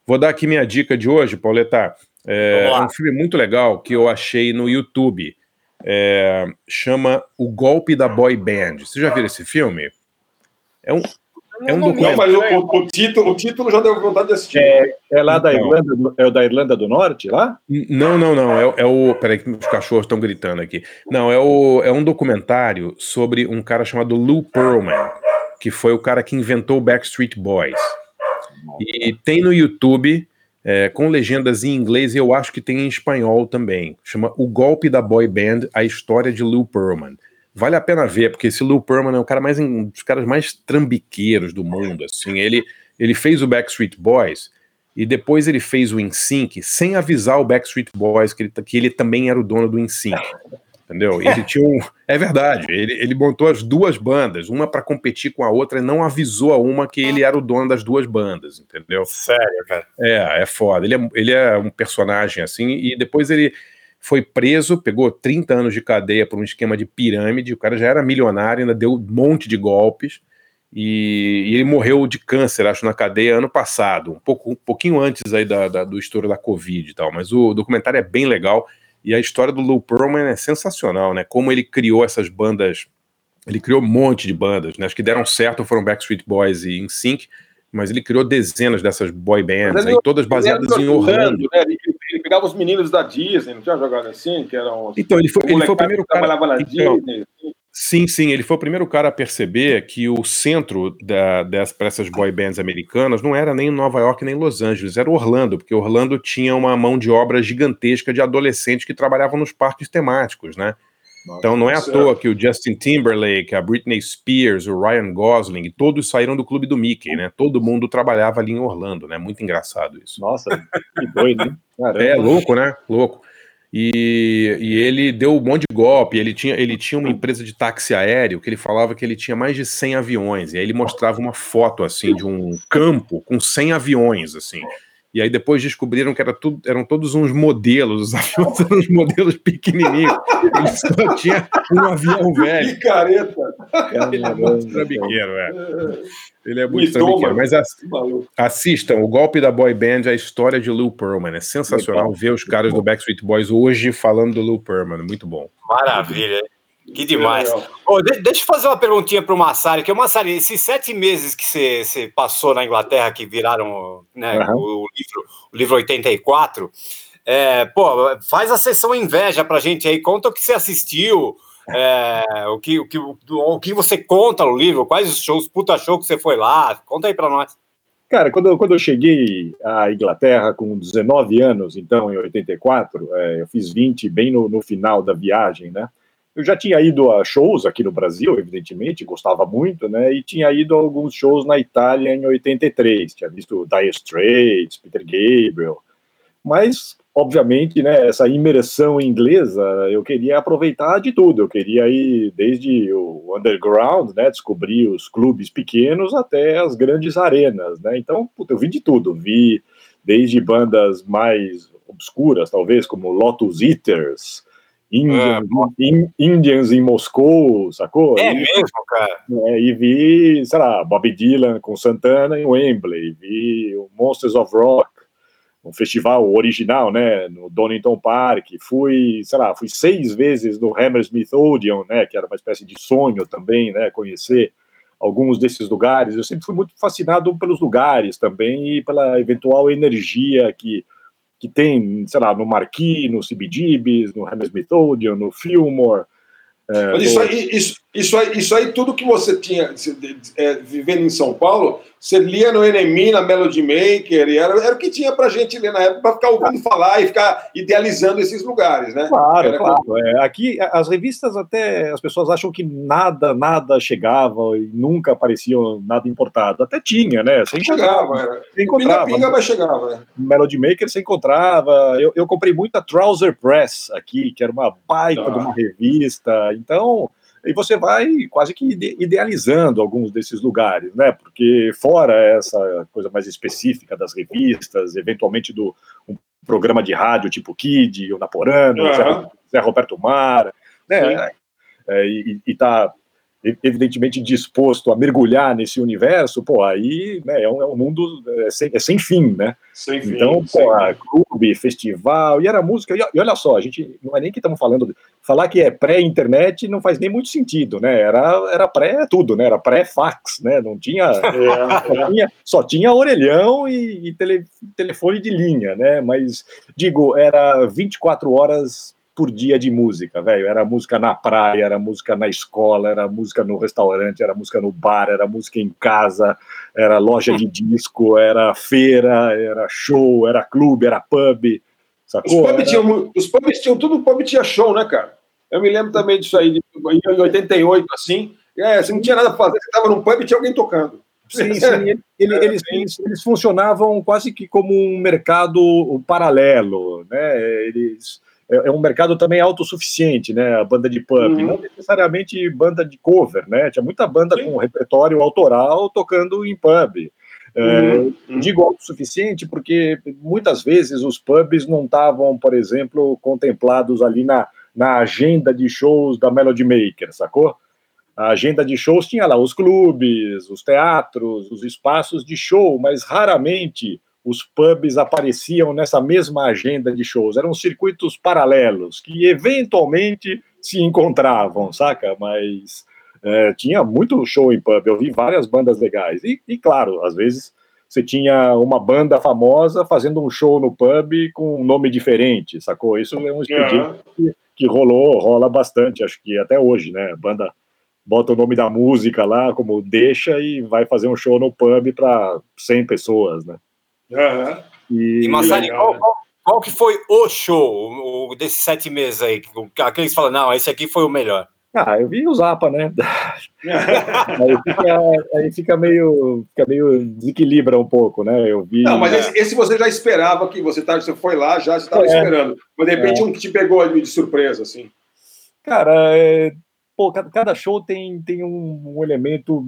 Vou dar aqui minha dica de hoje, Pauleta. É um filme muito legal que eu achei no YouTube. É, chama O Golpe da Boy Band. Você já viu esse filme? É um, é um Não, documentário. mas o, o- o título, o título já deu vontade de assistir. É, é lá da Então. Irlanda, do- é o da Irlanda do Norte, lá? Não, não, não. É, é o. Peraí, que os cachorros estão gritando aqui. Não, é, o, é um documentário sobre um cara chamado Lou Pearlman, que foi o cara que inventou o Backstreet Boys. E tem no YouTube, é, com legendas em inglês, e eu acho que tem em espanhol também. Chama O Golpe da Boy Band, a história de Lou Pearlman. Vale a pena ver, porque esse Lou Pearlman é um cara mais, um dos caras mais trambiqueiros do mundo. Assim, ele, ele fez o Backstreet Boys e depois ele fez o InSync sem avisar o Backstreet Boys que ele, que ele também era o dono do InSync. Entendeu? Ele tinha um. É verdade, ele, ele montou as duas bandas, uma para competir com a outra, e não avisou a uma que ele era o dono das duas bandas, entendeu? Sério, cara. É, é foda. Ele é, ele é um personagem assim, e depois ele foi preso, pegou 30 anos de cadeia por um esquema de pirâmide. O cara já era milionário, ainda deu um monte de golpes. E, e ele morreu de câncer, acho, na cadeia ano passado, um, pouco, um pouquinho antes aí da, da- do estouro da Covid e tal. Mas o documentário é bem legal. E a história do Lou Pearlman é sensacional, né? Como ele criou essas bandas. Ele criou um monte de bandas, né? As que deram certo foram Backstreet Boys e NSYNC, mas ele criou dezenas dessas boy bands, aí, todas baseadas em Orlando. né? Ele, ele pegava os meninos da Disney, não tinha jogado assim? Que eram os, Então, ele foi, ele foi o primeiro cara. trabalhava na Então, Disney. sim, sim, ele foi o primeiro cara a perceber que o centro da, das, para essas boy bands americanas não era nem Nova York nem Los Angeles, era Orlando, porque Orlando tinha uma mão de obra gigantesca de adolescentes que trabalhavam nos parques temáticos, né? Então não é à certo. toa que o Justin Timberlake, a Britney Spears, o Ryan Gosling, todos saíram do clube do Mickey, né? Todo mundo trabalhava ali em Orlando, né? Muito engraçado isso. Nossa, que doido, hein? Caramba. É, louco, né? Louco. E, e ele deu um monte de golpe. Ele tinha, ele tinha uma empresa de táxi aéreo que ele falava que ele tinha mais de 100 aviões. E aí ele mostrava uma foto, assim, de um campo com 100 aviões, assim. E aí depois descobriram que era tudo, eram todos uns modelos, os (laughs) aviões eram uns modelos pequenininhos. Ele só tinha um avião velho. Que careta! Ele é muito trambiqueiro, é. Ele é muito trambiqueiro. Mas. Assistam, o golpe da boy band, a história de Lou Pearlman. É sensacional ver os caras do Backstreet Boys hoje falando do Lou Pearlman. Muito bom. Maravilha. Que demais. Ô, de- deixa eu fazer uma perguntinha para o Massari, que o Massari, esses sete meses que você passou na Inglaterra, que viraram né, Aham. o, livro, o livro 84, é, pô, faz a sessão inveja pra gente aí, conta o que você assistiu, é, o, que, o, que, o, o que você conta no livro, quais os shows, puta show que você foi lá, conta aí pra nós. Cara, quando, eu- quando eu cheguei à Inglaterra com 19 anos, então, em 84, é, eu fiz 20 bem no, no final da viagem, né? Eu já tinha ido a shows aqui no Brasil, evidentemente, gostava muito, né? E tinha ido a alguns shows na Itália em 83, tinha visto Dire Straits, Peter Gabriel, mas, obviamente, né, essa imersão inglesa, eu queria aproveitar de tudo. Eu queria ir desde o underground, né, descobrir os clubes pequenos até as grandes arenas, né? Então, puta, eu vi de tudo. Vi desde bandas mais obscuras, talvez, como Lotus Eaters, Indians, In- Indians em Moscou, sacou? É E- mesmo, cara? é, e vi, sei lá, Bob Dylan com Santana em Wembley, vi o Monsters of Rock, um festival original, né, no Donington Park, fui, sei lá, fui seis vezes no Hammersmith Odeon, né, que era uma espécie de sonho também, né, conhecer alguns desses lugares, eu sempre fui muito fascinado pelos lugares também e pela eventual energia que que tem, sei lá, no Marquis, no CBGBs, no Hammersmith Odeon, no Fillmore, é, Mas isso no- aí, isso, isso, aí, isso aí, tudo que você tinha é, vivendo em São Paulo, você lia no NME, na Melody Maker, e era, era o que tinha pra gente ler na época, pra ficar ouvindo falar e ficar idealizando esses lugares, né? Claro, Era claro. É, aqui, as revistas até, as pessoas acham que nada, nada chegava e nunca aparecia nada importado. Até tinha, né? Você Chegava, era. Você encontrava. Pinga-pinga, mas chegava, né? Melody Maker você encontrava. Eu, eu comprei muita Trouser Press aqui, que era uma baita Ah. de uma revista. Então, e você vai quase que ide- idealizando alguns desses lugares, né? Porque fora essa coisa mais específica das revistas, eventualmente do um programa de rádio tipo Kid, o Naporano, Uhum. Zé, Roberto Mar, né? É, e, e tá evidentemente disposto a mergulhar nesse universo, pô, aí né, é, um, é um mundo é sem, é sem fim, né? Sem fim. Então, sem pô, fim. clube, festival, e era música, e, olha só, a gente não é nem que estamos falando, falar que é pré-internet não faz nem muito sentido, né? Era, era pré tudo, né? Era pré-fax, né? Não tinha, (laughs) só tinha, só tinha orelhão e, e tele, telefone de linha, né? Mas, digo, era 24 horas por dia de música, velho. Era música na praia, era música na escola, era música no restaurante, era música no bar, era música em casa, era loja de (laughs) disco, era feira, era show, era clube, era pub. Os Sacou? pubs, Era- tinham, os pubs tinham tudo, pub tinha show, né, cara? Eu me lembro também disso aí, de- em 88, assim. É, você não tinha nada pra fazer, você estava num pub e tinha alguém tocando. Sim, (laughs) sim. ele- ele- eles, eles, eles funcionavam quase que como um mercado paralelo, né? Eles é é um mercado também autossuficiente, né? A banda de pub, Uhum. não necessariamente banda de cover, né? Tinha muita banda Sim. com repertório autoral tocando em pub. É, Uhum, uhum. Digo autossuficiente porque muitas vezes os pubs não estavam, por exemplo, contemplados ali na, na agenda de shows da Melody Maker, sacou? A agenda de shows tinha lá os clubes, os teatros, os espaços de show, mas raramente os pubs apareciam nessa mesma agenda de shows. Eram circuitos paralelos que eventualmente se encontravam, saca? Mas é, tinha muito show em pub. Eu vi várias bandas legais. E, e, claro, às vezes você tinha uma banda famosa fazendo um show no pub com um nome diferente, sacou? Isso é um expediente que, que rolou, rola bastante, acho que até hoje, né? A banda bota o nome da música lá como deixa e vai fazer um show no pub para 100 pessoas, né? Aham. E, E Massari, qual, né? qual- qual que foi o show o, o desses sete meses aí? Aqueles que falam, não, esse aqui foi o melhor. ah, eu vi o Zapa, né? (laughs) aí, fica, aí fica meio, fica meio desequilibra um pouco, né? Eu vi. Não, mas esse, esse você já esperava que você, tá, você foi lá, já estava É. esperando. Mas de repente um que te pegou ali de surpresa, assim. Cara, é, pô, cada, cada show tem, tem um, um elemento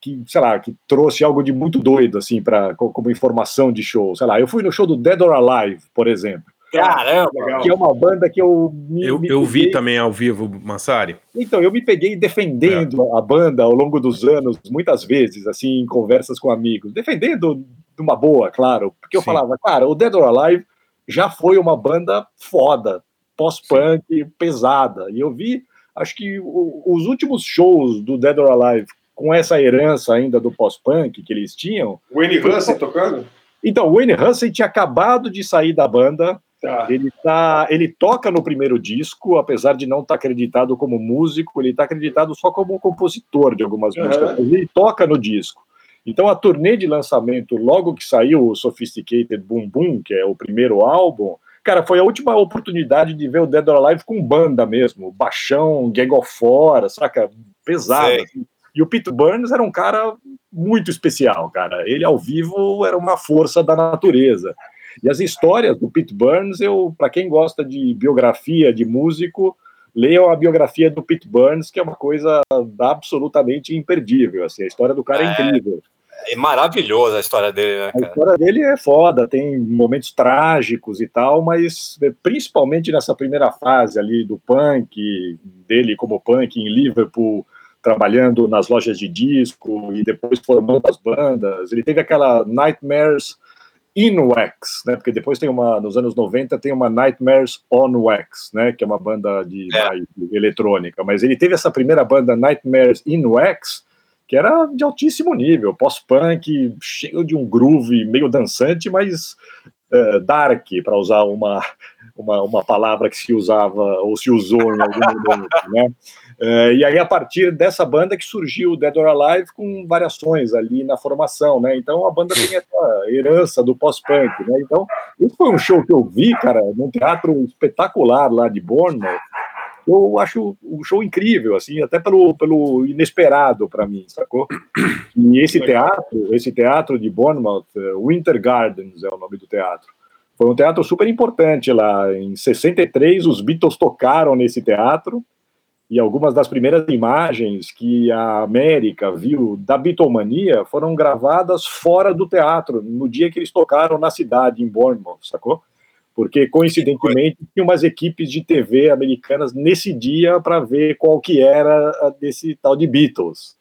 que, sei lá, que trouxe algo de muito doido, assim, pra, co- como informação de show. Sei lá, eu fui no show do Dead or Alive, por exemplo, Caramba! Legal. que é uma banda que eu me, Eu, me eu vi também ao vivo, Massari. Então, eu me peguei defendendo a banda ao longo dos anos, muitas vezes, assim, em conversas com amigos. Defendendo de uma boa, claro. Porque eu Sim. falava, cara, o Dead or Alive já foi uma banda foda, pós-punk, pesada. E eu vi, acho que o- os últimos shows do Dead or Alive, com essa herança ainda do pós-punk que eles tinham. Wayne Hansen tocando? Então, o Wayne Hansen tinha acabado de sair da banda, Tá. ele, tá, ele toca no primeiro disco, apesar de não estar acreditado como músico, ele está acreditado só como compositor de algumas Uhum. músicas, ele toca no disco. Então a turnê de lançamento, logo que saiu o Sophisticated Boom Boom, que é o primeiro álbum, cara, foi a última oportunidade de ver o Dead or Alive com banda mesmo, baixão, Gang of Four, saca? Pesado. Assim. E o Pete Burns era um cara muito especial, cara. Ele ao vivo era uma força da natureza. E as histórias do Pete Burns, eu, para quem gosta de biografia de músico, leiam a biografia do Pete Burns, que é uma coisa absolutamente imperdível. Assim, a história do cara é, É. incrível. É maravilhosa a história dele, né, A história dele é foda, tem momentos trágicos e tal, mas é, principalmente nessa primeira fase ali do punk, dele como punk em Liverpool, trabalhando nas lojas de disco e depois formando as bandas. Ele teve aquela Nightmares in Wax, né? Porque depois tem uma, nos anos 90, tem uma Nightmares on Wax, né? Que é uma banda de, É. de eletrônica. Mas ele teve essa primeira banda Nightmares in Wax, que era de altíssimo nível, pós-punk, cheio de um groove meio dançante, mas eh, dark, para usar uma, uma, uma palavra que se usava ou se usou em algum momento, né? Eh, e aí, a partir dessa banda que surgiu o Dead or Alive com variações ali na formação, né? Então, a banda tem essa herança do pós-punk, né? Então, esse foi um show que eu vi, cara, num teatro espetacular lá de Bournemouth, eu acho um show incrível, assim, até pelo, pelo inesperado para mim, sacou? E esse teatro, esse teatro de Bournemouth, eh, Winter Gardens é o nome do teatro. Foi um teatro super importante lá. Em 63, os Beatles tocaram nesse teatro e algumas das primeiras imagens que a América viu da Beatlemania foram gravadas fora do teatro, no dia que eles tocaram na cidade, em Bournemouth, sacou? Porque coincidentemente tinha umas equipes de TV americanas nesse dia para ver qual que era desse tal de Beatles.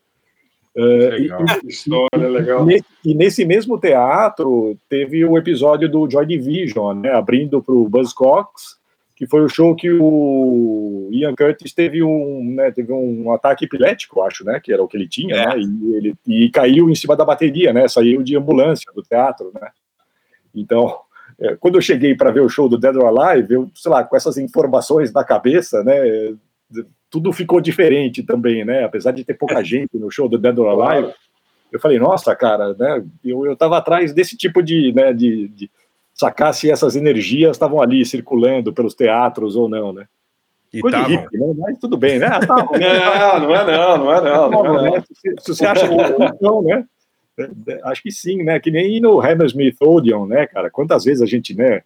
Uh, legal. E, História, legal. E, e, nesse mesmo teatro teve o episódio do Joy Division, né, abrindo para o Buzzcocks, que foi o show que o Ian Curtis teve um, né, teve um ataque epilético, acho, né, que era o que ele tinha, É. né, e ele e caiu em cima da bateria, né, saiu de ambulância do teatro, né. Então, é, quando eu cheguei para ver o show do Dead or Alive, eu, sei lá, com essas informações na cabeça, né, tudo ficou diferente também, né, apesar de ter pouca gente no show do Dead or Alive, eu falei, nossa, cara, né, eu, eu tava atrás desse tipo de, né, de, de sacar se essas energias estavam ali circulando pelos teatros ou não, né. E Coisa tavam. hippie, né? Mas tudo bem, né? (laughs) Ah, tá, Não, não é não, não é não. Não, é não. né? Se, se você acha que (laughs) não, né? Acho que sim, né? Que nem no Hammersmith Odeon, né, cara? Quantas vezes a gente, né,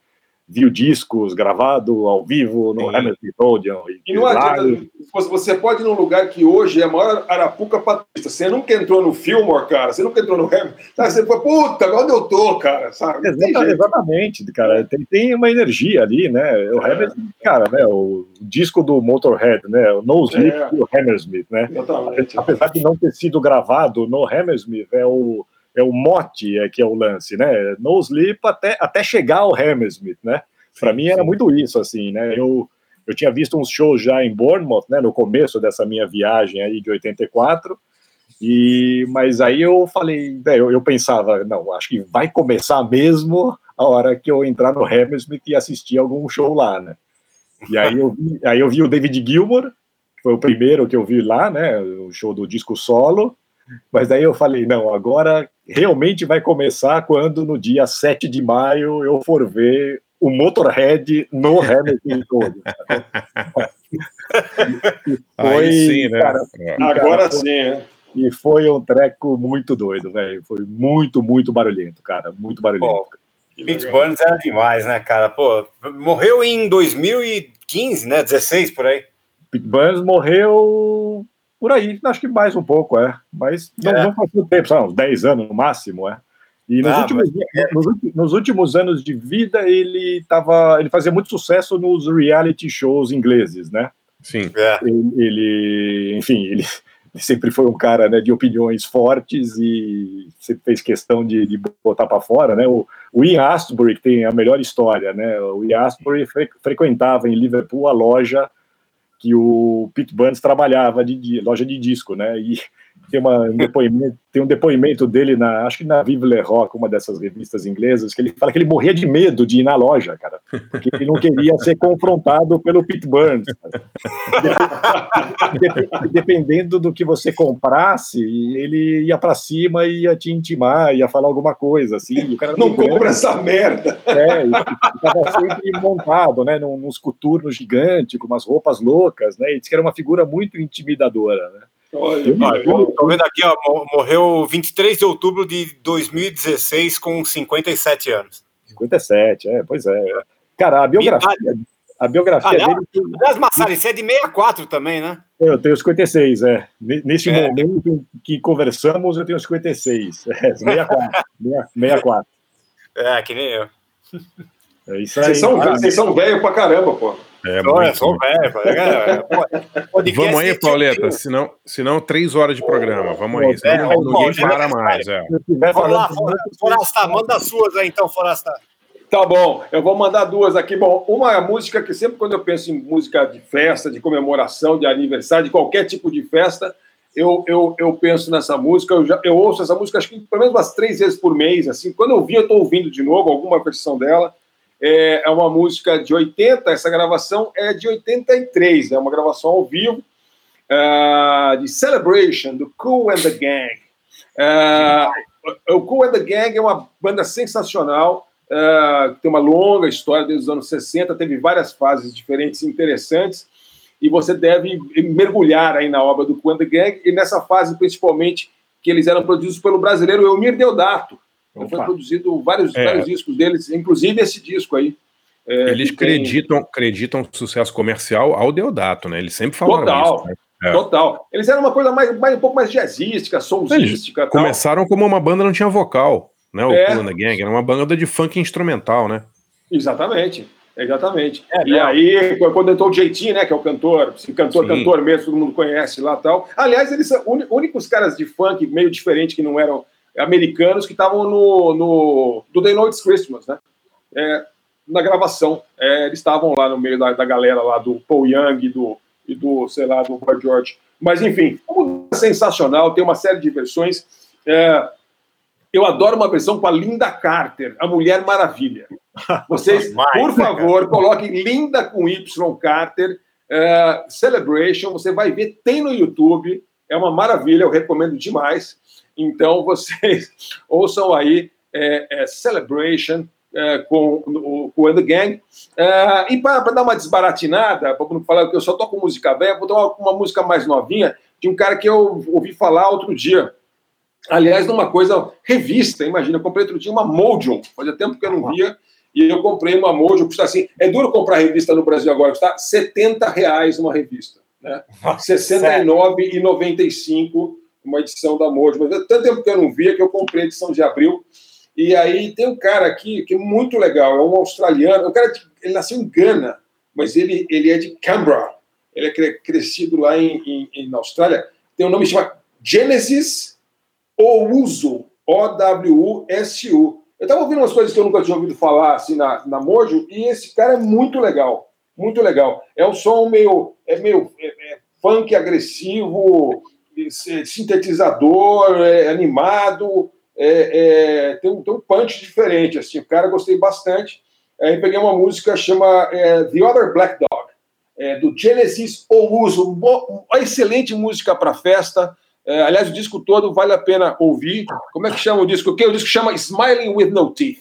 viu discos gravados ao vivo no Sim. Hammersmith Odeon E não adianta, você pode ir num lugar que hoje é a maior arapuca patrícia. Você nunca entrou no Fillmore, cara. Você nunca entrou no. Sabe? Você fala, puta, onde eu tô, cara? Sabe? Não tem Exata- jeito. exatamente, cara. Tem, tem uma energia ali, né? O É. Hammersmith, cara, né? O disco do Motorhead, né? O No Sleep É. e o Hammersmith, né? Exatamente. Apesar de não ter sido gravado no Hammersmith, é o, é o mote é, que é o lance, né? No Sleep até, até chegar ao Hammersmith, né? Para mim era muito isso, assim, né? Eu, eu tinha visto uns shows já em Bournemouth, né? No começo dessa minha viagem aí de 84, e, mas aí eu falei, né, eu, eu pensava, não, acho que vai começar mesmo a hora que eu entrar no Hammersmith e assistir algum show lá, né? E aí eu vi, aí eu vi o David Gilmour, que foi o primeiro que eu vi lá, né? O show do disco solo. Mas daí eu falei, não, agora realmente vai começar quando no dia 7 de maio eu for ver o Motorhead no (laughs) Hamilton todo. Aí sim, né? cara, É. Agora sim, é. e foi um treco muito doido, velho. Foi muito, muito barulhento, cara. Muito barulhento. Pete Burns era demais, né, cara? Pô, morreu em 2015, né? 16 por aí. Pete Burns morreu por aí, acho que mais um pouco, é. Mas não, É. não faz muito tempo, sabe, uns 10 anos no máximo, é. E nos, Ah, últimos, nos, ulti- nos últimos anos de vida, ele tava, ele fazia muito sucesso nos reality shows ingleses, né? Sim. É. Ele, ele- enfim, ele (laughs) sempre foi um cara né, de opiniões fortes e sempre fez questão de, de botar para fora, né? O, o Ian Astbury, que tem a melhor história, né? O Ian Astbury fre- frequentava em Liverpool a loja que o Pete Burns trabalhava de, di- loja de disco, né? E tem, uma, um depoimento, tem um depoimento dele na, acho que na Vive Le Rock, uma dessas revistas inglesas, que ele fala que ele morria de medo de ir na loja, cara, porque ele não queria ser confrontado pelo Pete Burns. Dependendo do que você comprasse, ele ia para cima e ia te intimar, ia falar alguma coisa, assim. O cara Não compra essa merda. é, estava sempre montado, né, num, nos coturnos gigantes, com umas roupas loucas, né, e disse que era uma figura muito intimidadora, né. Olha, eu tô vendo aqui, ó, mo- morreu 23 de outubro de 2016 com 57 anos. 57, é, pois é. Cara, a biografia, a biografia Aliás, dele, aliás, Massari, você é de 64 também, né? eu tenho 56, é. Ne- Nesse É. momento que conversamos, eu tenho 56, é, 64, 64. (laughs) É, que nem eu. É isso aí. Vocês são, Ah, vocês são velho pra caramba, pô. É Olha, muito. sou velho. É, Vamos aí, Pauleta, senão, senão três horas de programa. Vamos aí, senão É, ninguém ó, para já- mais. É. eu Vamos lá, falando Fora- Forasta, manda as suas aí então, Forasta. Tá bom, eu vou mandar duas aqui. Bom, uma é a música que sempre quando eu penso em música de festa, de comemoração, de aniversário, de qualquer tipo de festa, eu, eu, eu penso nessa música. Eu, já, eu ouço essa música acho que pelo menos umas três vezes por mês. Assim, quando eu vi, eu estou ouvindo de novo alguma versão dela. É, é uma música de 80, essa gravação é de 83, é uma gravação ao vivo ah, de Celebration, do Cool and the Gang. Ah, o Cool and the Gang é uma banda sensacional, que tem uma longa história desde os anos 60, teve várias fases diferentes e interessantes, e você deve mergulhar aí na obra do Cool and the Gang, e nessa fase principalmente que eles eram produzidos pelo brasileiro Elmir Deodato. Então, foi Opa. produzido vários, É. vários discos deles, inclusive esse disco aí. é, Eles que tem- acreditam, acreditam sucesso comercial ao Deodato, né? Eles sempre falaram Total. isso. né? É. Total. Eles eram uma coisa mais, mais um pouco mais jazzística, soulzística. tal. Começaram como uma banda não tinha vocal, né? O É. Gang era uma banda de funk instrumental, né? Exatamente. Exatamente. É, e aí, quando entrou o Jeitinho, né, que é o cantor, cantor, Sim. cantor mesmo, todo mundo conhece lá tal. Aliás, eles são únicos caras de funk meio diferente que não eram americanos que estavam no, no do The Noite's Christmas, né? É, na gravação. É, eles estavam lá no meio da, da galera lá do Paul Young do, e do, sei lá, do Boy George. Mas, enfim, é sensacional, tem uma série de versões. É, eu adoro uma versão com a Linda Carter, a Mulher Maravilha. (laughs) Vocês, por favor, coloquem Linda com Y Carter, uh, Celebration, você vai ver, tem no YouTube, é uma maravilha, eu recomendo demais. Então, (laughs) vocês ouçam aí é, é Celebration é, com, o, com The Gang. É, e para dar uma desbaratinada, para não falar que eu só toco música velha, vou dar uma, uma música mais novinha de um cara que eu ouvi falar outro dia. Aliás, numa coisa revista, imagina, eu comprei outro dia uma Mojo, fazia tempo que eu não via, e eu comprei uma Mojo, custa assim, é duro comprar revista no Brasil agora, custa 70 reais uma revista, né? R$ 69,95 uma edição da Mojo, mas é tanto tempo que eu não via que eu comprei a edição de abril, e aí tem um cara aqui que é muito legal, é um australiano, o cara ele nasceu em Gana, mas ele, ele é de Canberra, ele é crescido lá em, em, em Austrália, tem um nome chamado Genesis Ouso, O-W-U-S-U. Eu estava ouvindo umas coisas que eu nunca tinha ouvido falar assim na, na Mojo, e esse cara é muito legal, muito legal. É um som meio, é meio é, é funk agressivo, sintetizador, é, animado, é, é, tem, um, tem um punch diferente. Assim, o cara gostei bastante. Aí peguei uma música chama é, The Other Black Dog, é, do Genesis Ouso, uma excelente música para festa. É, aliás, o disco todo vale a pena ouvir. Como é que chama o disco? O disco chama Smiling with No Teeth.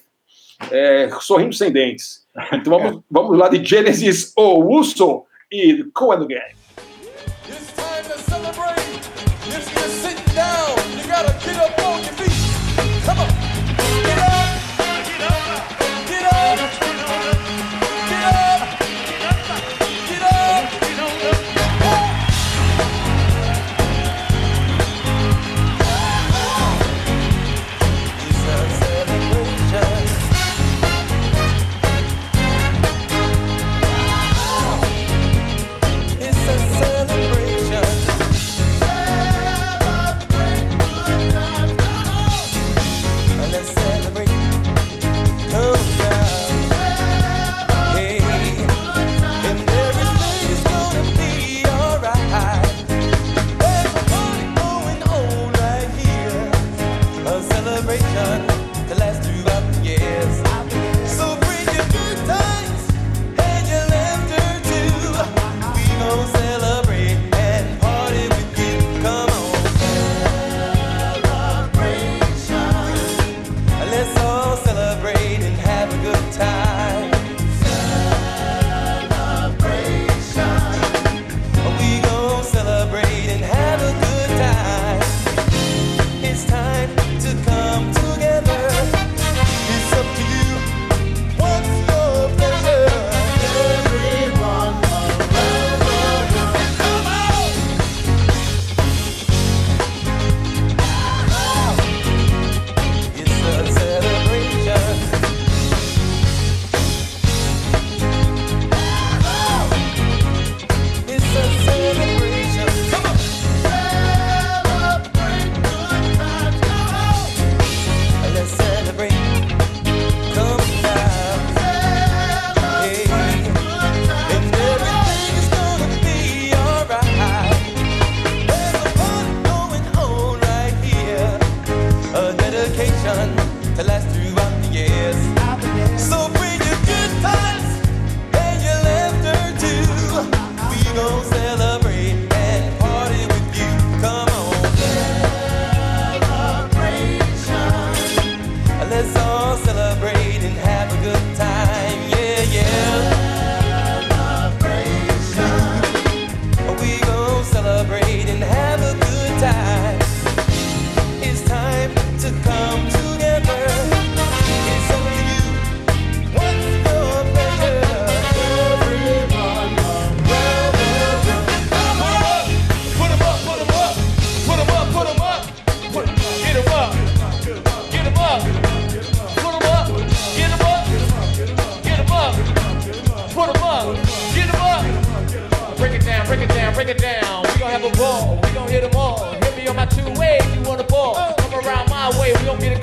É, sorrindo sem dentes. Então vamos, vamos lá de Genesis Ouso e Coen Gang. to last through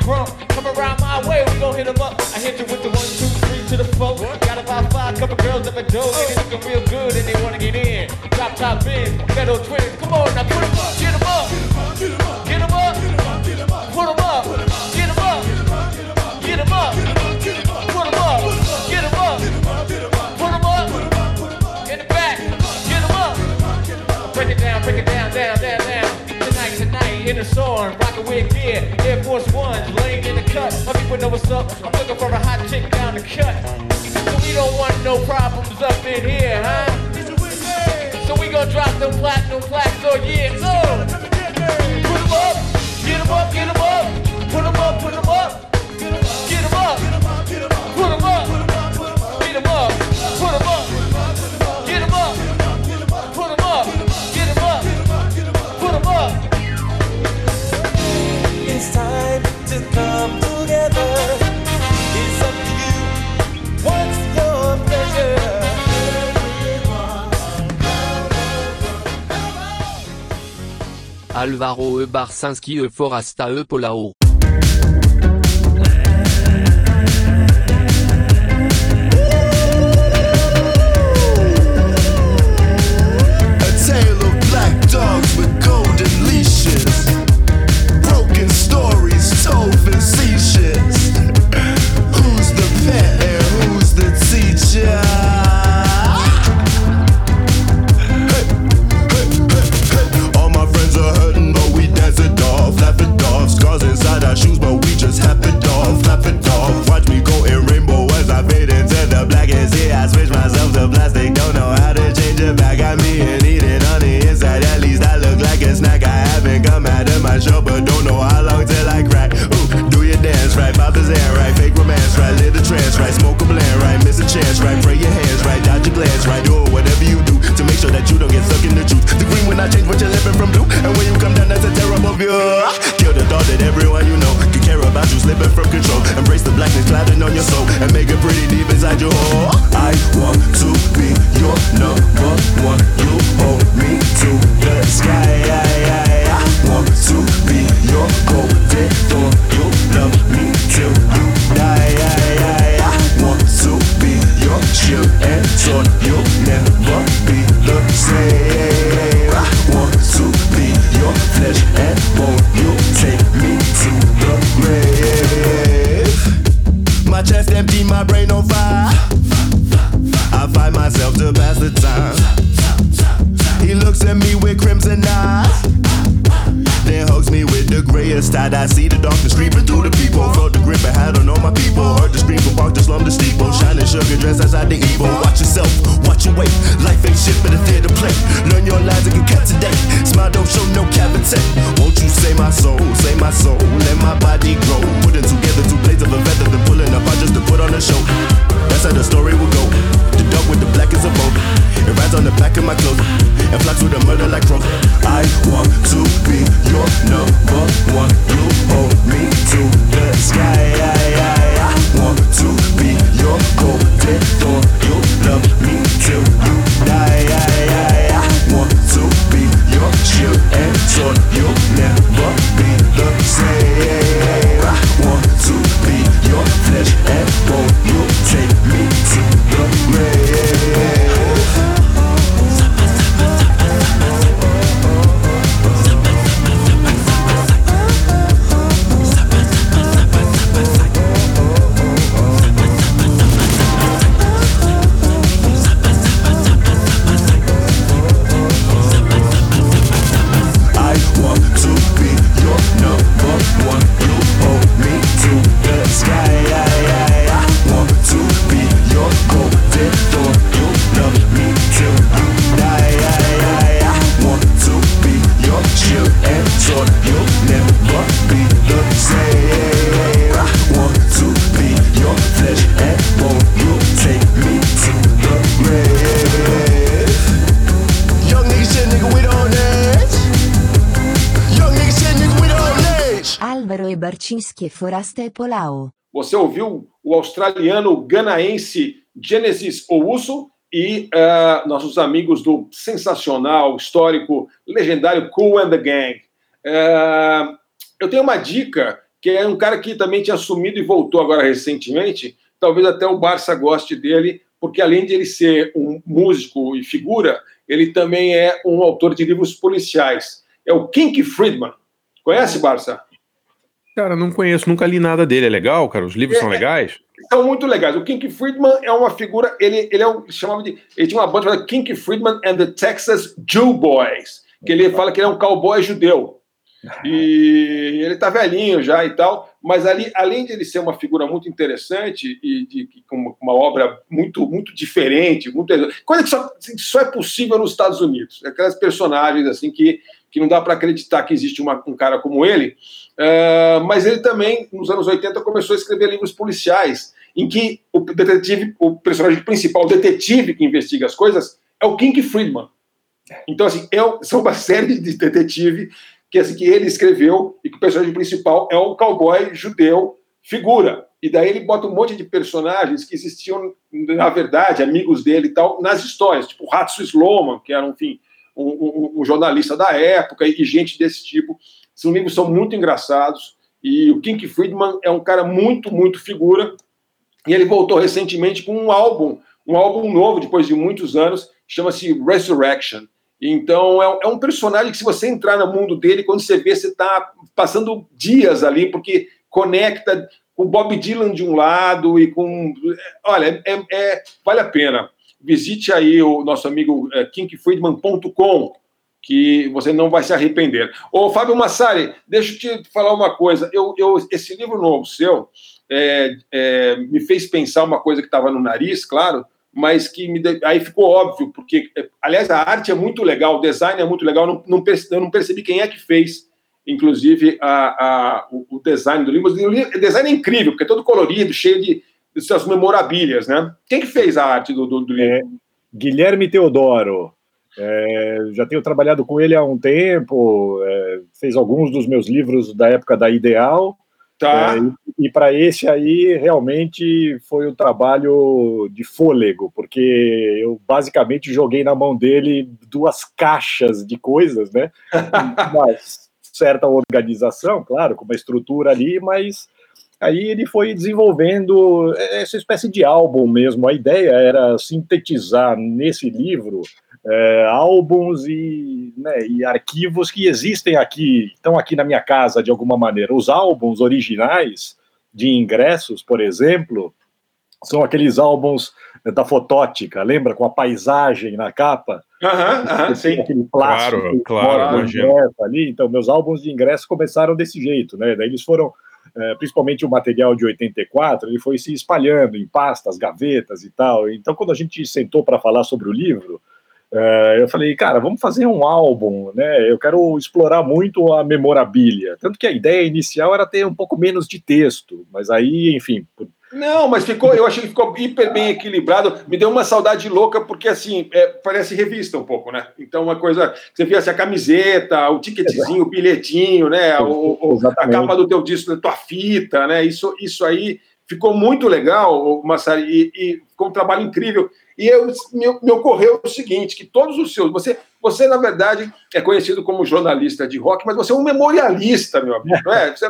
crumb. Come around my way, we gon' hit 'em up. I hit you with the one, two, three to the four. Got about five couple girls at my door. They looking real good and they wanna get in. Drop top in, metal twins. Come on, now put 'em up, get 'em up. Get 'em up, get 'em up. Get 'em up, put 'em up. Get 'em up, get 'em up. Put 'em up, put 'em up. Get 'em up, put 'em up. In the back, get 'em up. Break it down, break it down, down, down, down. Tonight, tonight, in the storm the wig gear. Air Force Ones, laying in the cut. My people know what's up. I'm looking for a hot chick down the cut. So we don't want no problems up in here, huh? So we gonna drop them platinum plaques all year. So, put them up, get them up, get them up. Put them up, put them up. Alvaro e Barcinski e Forasta e Polao. inside your hole. I want to Foraste Polao. Você ouviu o australiano ganaense Genesis Ouso e uh, nossos amigos do sensacional, histórico, legendário Cool and the Gang. Uh, eu tenho uma dica, que é um cara que também tinha sumido e voltou agora recentemente. Talvez até o Barça goste dele, porque além de ele ser um músico e figura, ele também é um autor de livros policiais. É o Kink Friedman. Conhece, Barça? Cara, não conheço, nunca li nada dele. É legal, cara? Os livros é, são legais? São muito legais. O Kink Friedman é uma figura, ele, ele é um, chamava de, ele tinha uma banda chamada Kink Friedman and the Texas Jew Boys, que ele fala que ele é um cowboy judeu. E ele tá velhinho já e tal, mas ali, além de ele ser uma figura muito interessante e de, com uma, uma, obra muito, muito diferente, muito, coisa que só, só, é possível nos Estados Unidos. Aquelas personagens assim que, que não dá para acreditar que existe uma, um cara como ele. Uh, mas ele também, nos anos 80, começou a escrever livros policiais, em que o detetive, o personagem principal, o detetive que investiga as coisas, é o King Friedman. Então, assim, é, são uma série de detetive que, assim, que ele escreveu e que o personagem principal é um cowboy judeu figura. E daí ele bota um monte de personagens que existiam, na verdade, amigos dele e tal, nas histórias, tipo Hatsu Sloman, que era, enfim, um, um, jornalista da época e gente desse tipo. Esses livros são muito engraçados e o King Friedman é um cara muito, muito figura. E ele voltou recentemente com um álbum, um álbum novo, depois de muitos anos, chama-se Resurrection. Então, é, é, um personagem que, se você entrar no mundo dele, quando você vê, você está passando dias ali, porque conecta com Bob Dylan de um lado e com. Olha, é, é vale a pena. Visite aí o nosso amigo é, kinkfriedman.com, que você não vai se arrepender. Ô, Fábio Massari, deixa eu te falar uma coisa. Eu, eu esse livro novo seu é, é, me fez pensar uma coisa que estava no nariz, claro, mas que me aí ficou óbvio, porque, aliás, a arte é muito legal, o design é muito legal, não, não perce... eu não percebi quem é que fez, inclusive, a, a, o, design do livro. O design é incrível, porque é todo colorido, cheio de, de suas memorabilhas, né? Quem que fez a arte do, do, do livro? É, Guilherme Teodoro. É, já tenho trabalhado com ele há um tempo, é, fez alguns dos meus livros da época da Ideal, Tá. É, e, e para esse aí, realmente foi um trabalho de fôlego, porque eu basicamente joguei na mão dele duas caixas de coisas, né? (laughs) uma certa organização, claro, com uma estrutura ali, mas aí ele foi desenvolvendo essa espécie de álbum mesmo. A ideia era sintetizar nesse livro é, álbuns e, né, e, arquivos que existem aqui, estão aqui na minha casa de alguma maneira. Os álbuns originais de ingressos, por exemplo, são aqueles álbuns da fotótica, lembra? Com a paisagem na capa. Aham, sim. Aquele plástico. Claro, claro. Ali. Então, meus álbuns de ingresso começaram desse jeito, né? Daí eles foram é, principalmente o material de 84, ele foi se espalhando em pastas, gavetas e tal. Então, quando a gente sentou para falar sobre o livro, é, eu falei, cara, vamos fazer um álbum, né? Eu quero explorar muito a memorabilia. Tanto que a ideia inicial era ter um pouco menos de texto, mas aí, enfim. Não, mas ficou, eu achei que ficou hiper bem equilibrado. Me deu uma saudade louca, porque assim, é, parece revista um pouco, né? Então, uma coisa. Você via assim, a camiseta, o ticketzinho, o bilhetinho, né? O, o, a capa do teu disco, da tua fita, né? Isso, isso aí ficou muito legal, Massari, e, e ficou um trabalho incrível. E eu, me, me, ocorreu o seguinte, que todos os seus... Você, você, na verdade, é conhecido como jornalista de rock, mas você é um memorialista, meu amigo, não é? Você,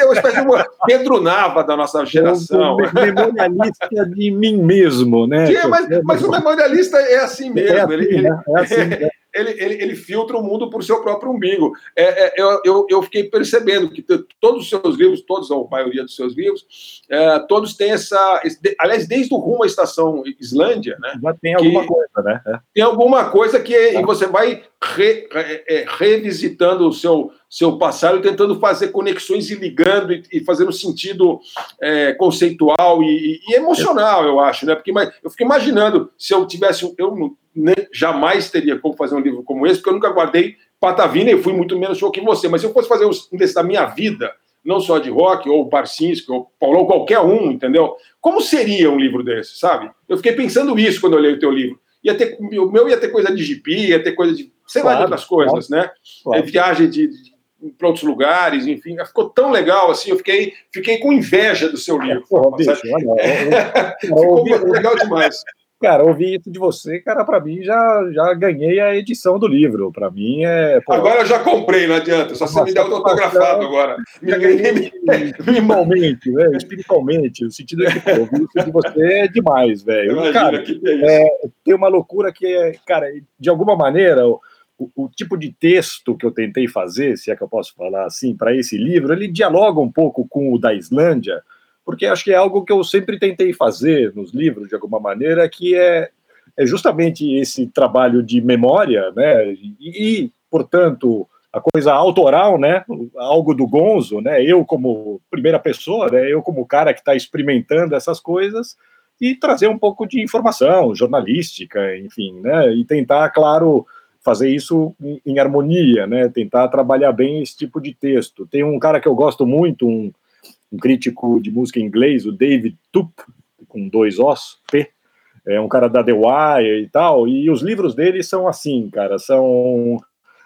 é uma espécie de uma Pedro Nava da nossa geração. Um memorialista de mim mesmo, né? Mas, mas o memorialista é assim mesmo. É assim, ele, né? é assim, (laughs) né? Ele, ele, ele filtra o mundo por seu próprio umbigo. É, é, eu, eu, eu, fiquei percebendo que todos os seus livros, todos, a maioria dos seus livros, é, todos têm essa. Aliás, desde o rumo à estação Islândia, né? Já tem alguma coisa, né? É. Tem alguma coisa que é, você vai re, é, revisitando o seu, seu passado, tentando fazer conexões e ligando e, e fazendo sentido é, conceitual e, e, emocional, eu acho, né? Porque eu fico imaginando se eu tivesse. Eu nem, jamais teria como fazer um livro como esse, porque eu nunca guardei patavina e fui muito menos show que você. Mas se eu fosse fazer um desse da minha vida, não só de rock, ou Barcinski, ou Paulo, ou qualquer um, entendeu? Como seria um livro desse, sabe? Eu fiquei pensando isso quando eu li o teu livro. Ia ter, o meu ia ter coisa de GP, ia ter coisa de, sei claro, lá, de outras coisas, claro, né? Claro. É, viagem de, de para outros lugares, enfim, ficou tão legal assim, eu fiquei, fiquei com inveja do seu livro. Porra, bicho, olha, (laughs) ficou legal demais. Cara, ouvir isso de você, cara, para mim já, já ganhei a edição do livro. Para mim é. Pô, Agora eu já comprei, não adianta. Só você me der o autografado agora. Me, (laughs) Espiritualmente, né? Espiritualmente. No sentido de que, ouvir isso de você é demais, velho. Imagina Cara, que que é isso. é, tem uma loucura que é, cara, de alguma maneira, o, o tipo de texto que eu tentei fazer, se é que eu posso falar assim, para esse livro, ele dialoga um pouco com o da Islândia, porque acho que é algo que eu sempre tentei fazer nos livros, de alguma maneira, que é, é justamente esse trabalho de memória, né? E, e, portanto, a coisa autoral, né? Algo do Gonzo, né? Eu como primeira pessoa, né? Eu como cara que está experimentando essas coisas e trazer um pouco de informação jornalística, enfim, né? E tentar, claro, fazer isso em, harmonia, né? Tentar trabalhar bem esse tipo de texto. Tem um cara que eu gosto muito, um, um crítico de música inglês, o David Tup, com dois Os, P, é um cara da The Wire e tal, e os livros dele são assim, cara, são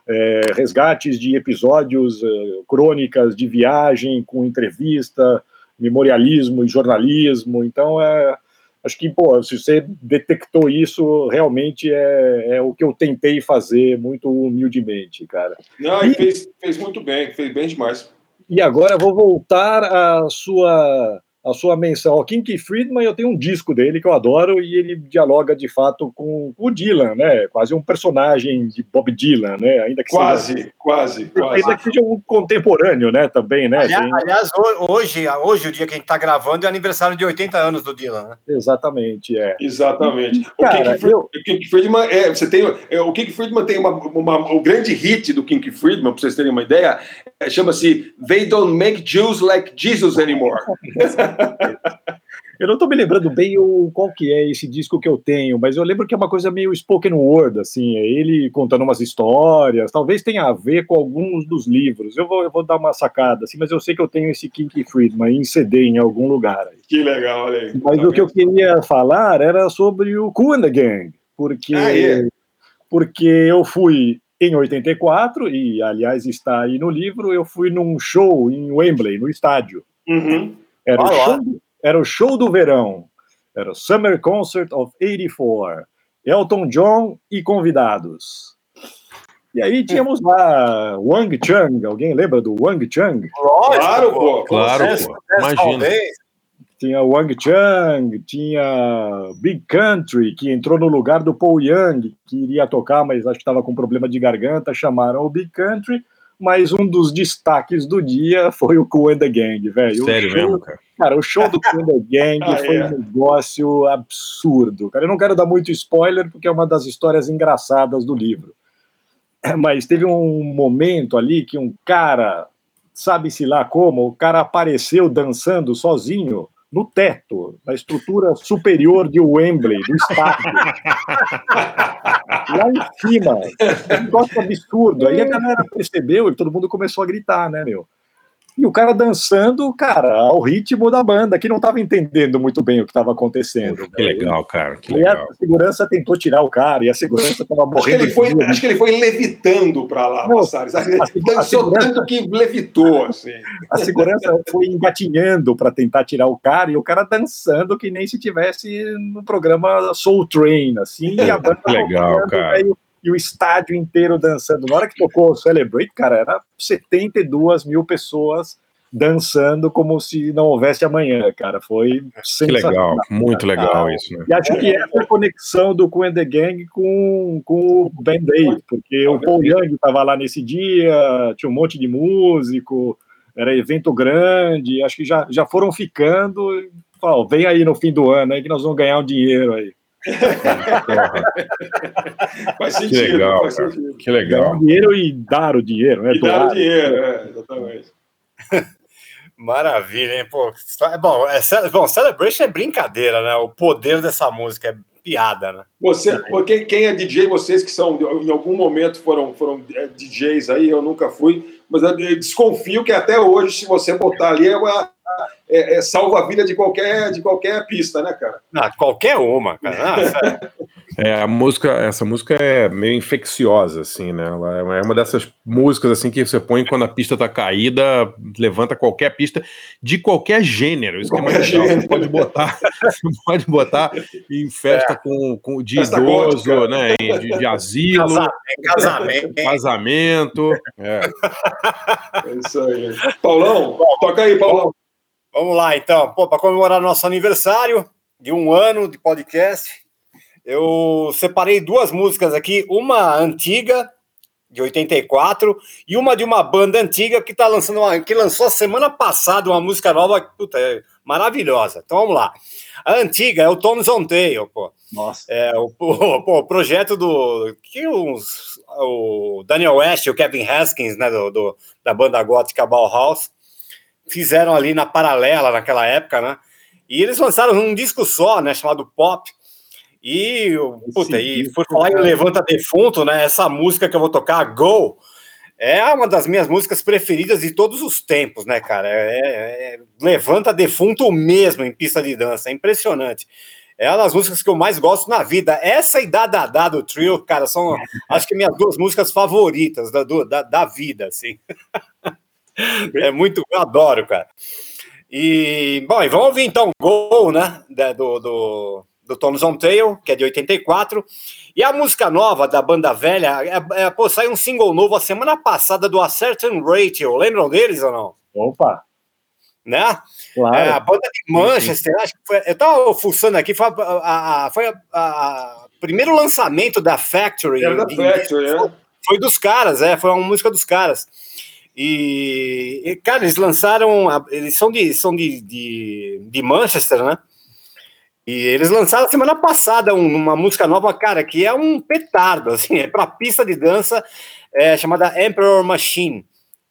é, resgates de episódios, é, crônicas de viagem com entrevista, memorialismo e jornalismo, então é, acho que, pô, se você detectou isso, realmente é, é o que eu tentei fazer muito humildemente, cara. Não, e fez, fez muito bem, fez bem demais. E agora vou voltar à sua, à sua menção ao Kinky Friedman. Eu tenho um disco dele que eu adoro e ele dialoga de fato com o Dylan, né? Quase um personagem de Bob Dylan, né? Ainda que Quase, seja, quase, quase. ainda que seja um contemporâneo, né? Também, né? Aliás, Tem- aliás, ho- hoje, hoje, o dia que a gente está gravando, é aniversário de 80 anos do Dylan, né? Exatamente, é. Exatamente. O Cara, King, o King Friedman, é, você tem, é, o King Friedman tem uma, uma- o grande hit do King Friedman, para vocês terem uma ideia, é, chama-se They Don't Make Jews Like Jesus Anymore. (laughs) Eu não estou me lembrando bem o, qual que é esse disco que eu tenho, mas eu lembro que é uma coisa meio spoken word, assim, é ele contando umas histórias, talvez tenha a ver com alguns dos livros. Eu vou, eu vou dar uma sacada, assim, mas eu sei que eu tenho esse Kinky Friedman em CD em algum lugar. aí. Que legal, olha aí. Mas o que eu queria falar era sobre o Kool and the Gang, porque, Ah, é? porque eu fui em 84, e aliás está aí no livro, eu fui num show em Wembley, no estádio. Uhum. Era, o Ah, show, do- era o show do verão. Era o Summer Concert of 84. Elton John e convidados. E aí tínhamos lá Wang Chung. Alguém lembra do Wang Chung? Claro, pô. Claro, pô. Imagina. talvez. Tinha Wang Chung, tinha Big Country, que entrou no lugar do Paul Young, que iria tocar, mas acho que estava com problema de garganta, chamaram o Big Country. Mas um dos destaques do dia foi o Cool and the Gang, velho. Sério show- mesmo, cara. Cara, o show do Cool and the Gang Ah, foi é. um negócio absurdo. Cara, eu não quero dar muito spoiler, porque é uma das histórias engraçadas do livro. (clears throat) Mas teve um momento ali que um cara, sabe-se lá como, o cara apareceu dançando sozinho no teto, na estrutura superior de Wembley, do estádio. Lá em cima. Um negócio absurdo. Aí a galera percebeu e todo mundo começou a gritar, né, meu? E o cara dançando, cara, ao ritmo da banda, que não estava entendendo muito bem o que estava acontecendo. Que legal, cara. Que E legal. a segurança tentou tirar o cara, e a segurança estava Acho que, morrendo. ele foi, acho que ele foi levitando para lá, Não, Passares. Dançou tanto que levitou, assim. A segurança foi engatinhando para tentar tirar o cara, e o cara dançando que nem se tivesse no programa Soul Train, assim, e a (laughs) banda Que legal, cara. velho, e o estádio inteiro dançando. Na hora que tocou o Celebrate, cara, era 72 mil pessoas dançando como se não houvesse amanhã, cara. Foi Que legal. Muito legal isso, né? E acho que essa é a conexão do Coen the Gang com, com o Band Aid, porque o Paul Young estava lá nesse dia, tinha um monte de músico, era evento grande, acho que já, já foram ficando. Ó, vem aí no fim do ano aí que nós vamos ganhar um dinheiro aí. Faz Que sentido. legal, faz cara. sentido. Que legal. Ganhar um dinheiro e dar o dinheiro, né? E dar o dinheiro, é, exatamente. (laughs) Maravilha, hein? Pô, é bom, é, bom, Celebration é brincadeira, né? O poder dessa música é piada, né? Você, porque quem é DJ, vocês que são, em algum momento foram, foram é, DJs aí, eu nunca fui, mas eu desconfio que até hoje, se você botar ali, é, uma- é, é, salva a vida de qualquer, de qualquer pista, né, cara? Ah, qualquer uma, cara. (laughs) É, a música, essa música é meio infecciosa, assim, né? Ela é uma dessas músicas assim que você põe quando a pista tá caída, levanta qualquer pista de qualquer gênero. Isso que é mais Qualquer legal. Você pode botar, (laughs) você pode botar em festa com, com de Festa idoso, gótica. né? em- De, de asilo, Casa- Casamento. casamento. É. É isso aí. Paulão, toca aí, Paulão. Vamos lá, então. Pô, para comemorar nosso aniversário de um ano de podcast, eu separei duas músicas aqui, uma antiga de 84 e uma de uma banda antiga que tá lançando uma, que lançou a semana passada uma música nova, puta, é maravilhosa. Então vamos lá. A antiga é o Tones on Tail, pô. Nossa. É o, (laughs) o, pô, o projeto do que os, o Daniel West e o Kevin Haskins, né, do, do- da banda gótica Bauhaus, fizeram ali na paralela naquela época, né? E eles lançaram um disco só, né, chamado Pop. E, puta, e por falar em Levanta Defunto, né, essa música que eu vou tocar, Go, é uma das minhas músicas preferidas de todos os tempos, né, cara? É, é- é Levanta Defunto mesmo em pista de dança, é impressionante. É uma das músicas que eu mais gosto na vida. Essa e da Dada do Trio, cara, são (laughs) acho que minhas duas músicas favoritas da, do- da, da vida, assim. (laughs) É muito, eu adoro, cara. E, bom, e vamos ouvir então Gol, né, da- do, do, do Tones on Tail, que é de 84, e a música nova da banda velha, é, é, pô, saiu um single novo a semana passada do A Certain Ratio, lembram deles ou não? Opa, Né? claro. É, a banda de Manchester, acho que foi, eu tava fuçando aqui, foi, a, a- a- foi a- a- o primeiro lançamento da Factory. Era da de- Factory, foi, é. foi dos caras, é, foi uma música dos caras. E, e, cara, eles lançaram, eles são de, são de, de, de Manchester, né? E eles lançaram semana passada um- uma música nova, cara, que é um petardo, assim, é pra pista de dança, é, chamada Emperor Machine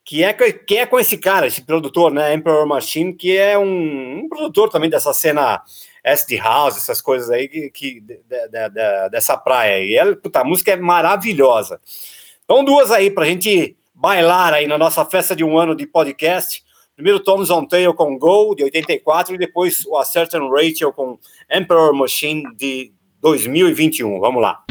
que é, que é com esse cara, esse produtor, né, Emperor Machine, que é um, um produtor também dessa cena acid house, essas coisas aí, que, que- da- da- da- dessa praia. E ela, puta, a música é maravilhosa. Então, duas aí pra gente bailar aí na nossa festa de um ano de podcast. Primeiro Tom's on Tail com Go, de 84, e depois o A Certain Rachel com Emperor Machine, de 2021. Vamos lá.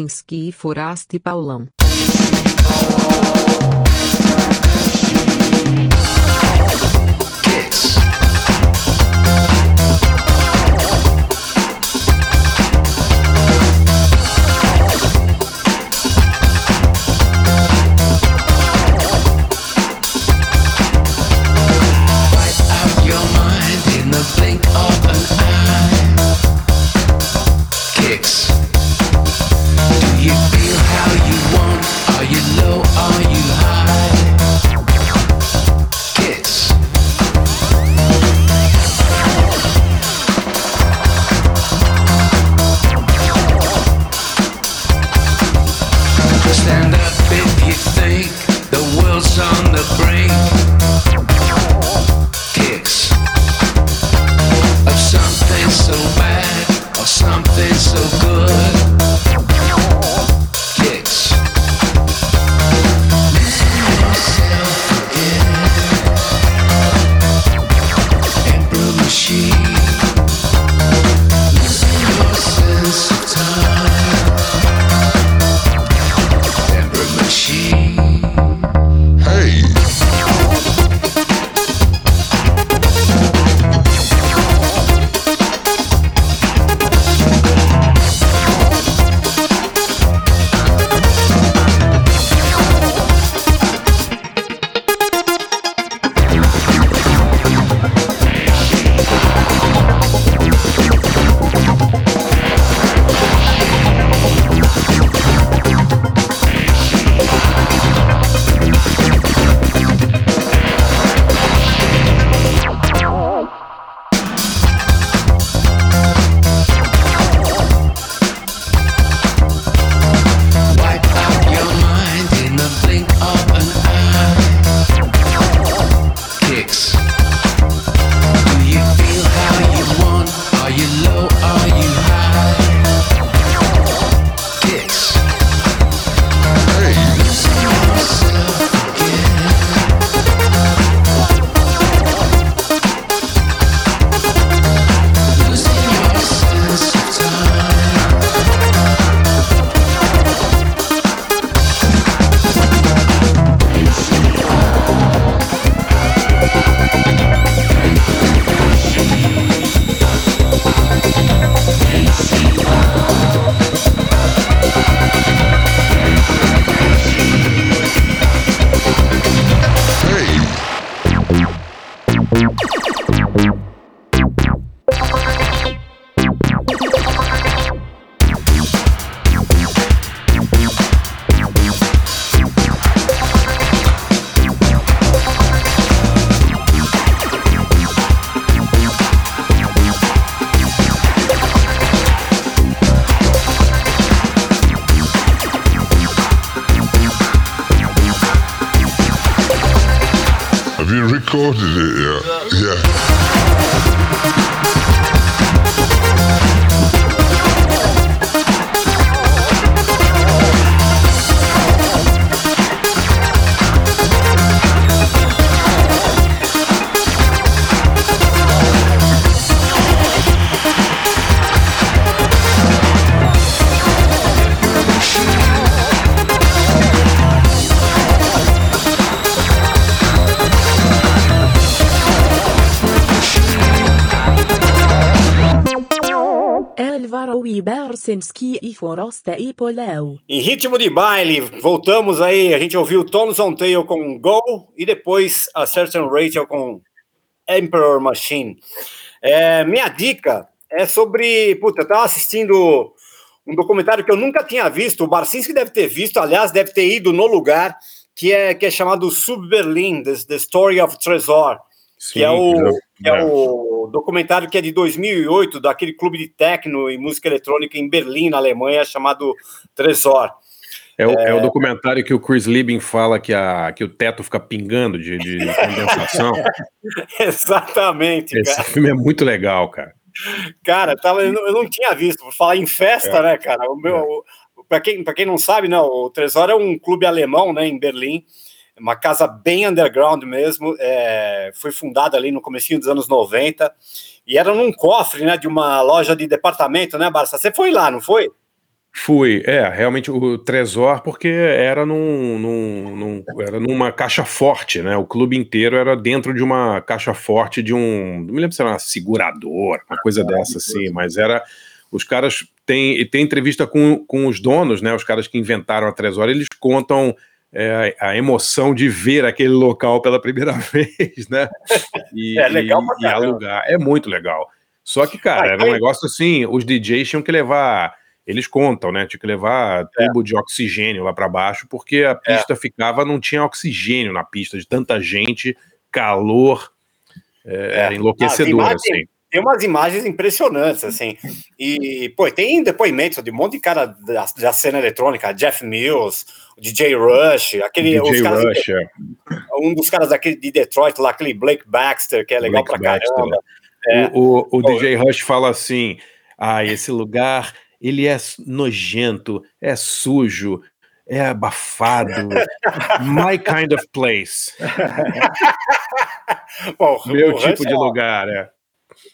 Krasinski e Foraste Paulão. Elvaro Ibersinski e Forosta e Polau. Em ritmo de baile, voltamos aí. A gente ouviu Tones on Tail com Go e depois a Certain Rachel com Emperor Machine. É, minha dica é sobre. Puta, eu tava assistindo um documentário que eu nunca tinha visto. O Barcinski deve ter visto, aliás, deve ter ido no lugar, que é, que é chamado Sub Berlin, The, The Story of Tresor. Que é o, já- que é o documentário que é de 2008, daquele clube de techno e música eletrônica em Berlim, na Alemanha, chamado Tresor. É o, é o documentário que o Chris Liebing fala que, a, que o teto fica pingando de, de condensação. (laughs) Exatamente, Esse cara. filme é muito legal, cara. Cara, tava, eu, não, eu não tinha visto. Por falar em festa, É. né, cara? O meu, para quem, pra quem não sabe, né, o Tresor é um clube alemão, né, em Berlim. Uma casa bem underground mesmo. é, foi fundada ali no comecinho dos anos 90. E era num cofre, né, de uma loja de departamento, né, Barça? Você foi lá, não foi? Fui, é, realmente o Tresor, porque era, num, num- num- era numa caixa forte, né? O clube inteiro era dentro de uma caixa forte de um. Não me lembro se era uma seguradora, uma coisa dessa, assim, mas era. Os caras têm, e tem entrevista com, com os donos, né? Os caras que inventaram a Tresor, eles contam é, a emoção de ver aquele local pela primeira (laughs) vez, né? E, É legal pra e, e alugar. É muito legal. Só que, cara, Ah, era um aí- negócio assim, os DJs tinham que levar. Eles contam, né? Tinha que levar tubo de oxigênio lá pra baixo, porque a pista ficava, não tinha oxigênio na pista, de tanta gente, calor, é, era enlouquecedor, Ah, assim. Tem, umas imagens impressionantes, assim. E, pô, tem depoimentos de um monte de cara da, da cena eletrônica, Jeff Mills, DJ Rush, aquele, DJ Rush, é. um dos caras daquele de Detroit lá, aquele Blake Baxter, que é legal Blake pra Baxter, caramba. É. O, o, o DJ Rush fala assim: ah, esse lugar ele é nojento, é sujo, é abafado. (laughs) My kind of place. (laughs) Bom, Meu tipo de é lugar, é.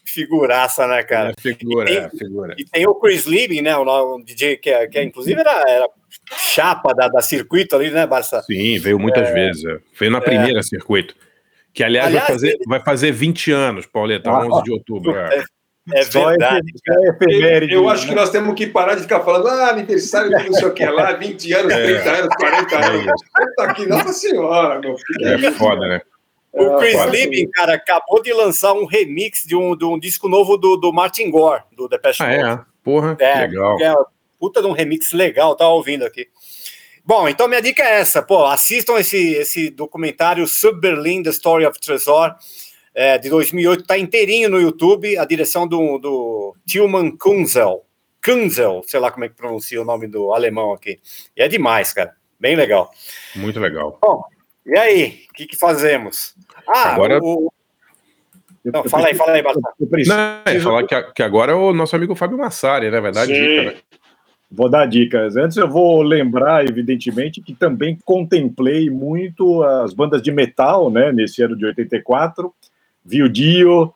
Figuraça, né, cara? É figura, E tem- é figura. E tem o Chris Liebing, né? O, DJ que, é- que é, inclusive era, era chapa da, da circuito ali, né, Barça? Sim, veio muitas É. vezes. é. Veio na primeira circuito. Que, aliás, Aliás, vai, fazer, ele- vai fazer 20 anos, Pauleta, Ah, 11 de outubro. é. É Só verdade. Eu, eu acho que nós temos que parar de ficar falando, ah, aniversário de não sei o que lá, 20 anos, É. 30 anos, 40 anos. Tá aqui, nossa senhora, meu. que É foda, né? O Chris foda. Liebing, cara, acabou de lançar um remix de um, de um disco novo do, do Martin Gore, do Depeche Ah, Mode. é? Porra, É, legal. é puta de um remix legal, tá ouvindo aqui. Bom, então minha dica é essa, pô, assistam esse, esse documentário Sub Berlin, The Story of Tresor, é, de 2008, tá inteirinho no YouTube, a direção do, do Tilman Kunzel, Kunzel, sei lá como é que pronuncia o nome do alemão aqui, e é demais, cara, bem legal. Muito legal. Bom, e aí, o que, que fazemos? Ah, Agora- o... Não, fala aí, fala aí. Não, é falar que, que agora é o nosso amigo Fábio Massari, né? Verdade, Sim. dica, né? Vou dar dicas. Antes eu vou lembrar, evidentemente, que também contemplei muito as bandas de metal, né, nesse ano de 84. Vi o Dio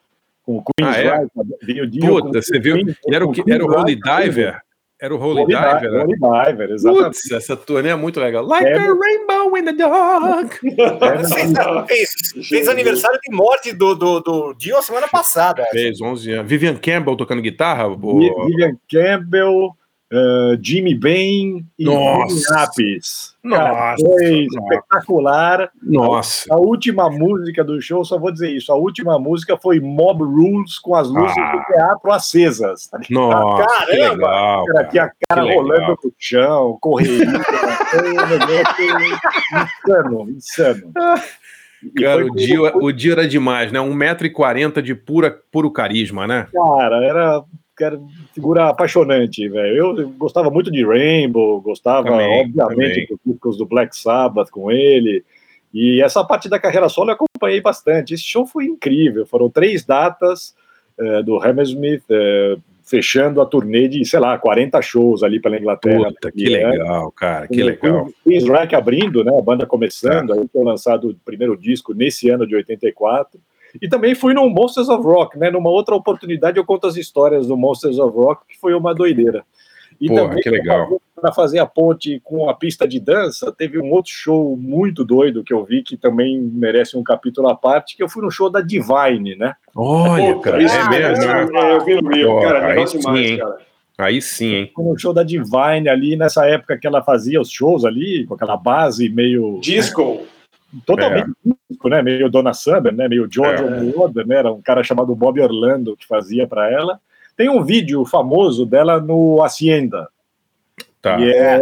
com o Queen's Ah, é? Vi o Dio com Puta, você viu? Queen- era o, que, era o Holy Diver? Era o Holy, Holy Diver, Diver, né? Holy Diver, exatamente. Putz, essa turnê é muito legal. Like É, a rainbow in the dark. (laughs) Fez, fez aniversário de morte do, do, do Dio a semana passada. Fez 11 anos. Vivian Campbell tocando guitarra? Vivian Campbell, eh, Jimmy Bain e Nossa. Jimmy Apis. Nossa, Cara, foi nossa. espetacular. Nossa. A última música do show, só vou dizer isso, a última música foi Mob Rules com as luzes Ah. do teatro acesas. tá? Nossa, que Caramba! legal. Cara, tinha Que cara legal. rolando no chão, negócio (laughs) insano, insano. Cara, o dia, o dia era demais, né? 1,40m de pura, puro carisma, né? Cara, era, era figura apaixonante, velho. Eu gostava muito de Rainbow, gostava, Também, obviamente, também. dos discos do Black Sabbath com ele. E essa parte da carreira solo eu acompanhei bastante. Esse show foi incrível. Foram três datas eh, do Hammersmith, eh, fechando a turnê de, sei lá, 40 shows ali pela Inglaterra. Puta, que legal, cara, que legal. Queen's Rack abrindo, né? A banda começando, aí foi lançado o primeiro disco nesse ano de 84. E também fui no Monsters of Rock, né? Numa outra oportunidade eu conto as histórias do Monsters of Rock, que foi uma doideira. E Porra, também, que legal. Para fazer a ponte com a pista de dança, teve um outro show muito doido que eu vi que também merece um capítulo à parte, que eu fui no show da Divine, né? Olha, cara, isso é mesmo, né? É, eu vi no Rio, Pô, cara, aí legal sim, demais, hein? cara. Aí sim, hein? Fui no show da Divine ali, nessa época que ela fazia os shows ali, com aquela base meio. Disco. Totalmente disco, né? Meio Donna Summer, né? Meio George É. Moroder, né? Era um cara chamado Bob Orlando que fazia para ela. Tem um vídeo famoso dela no Hacienda. Tá. E é,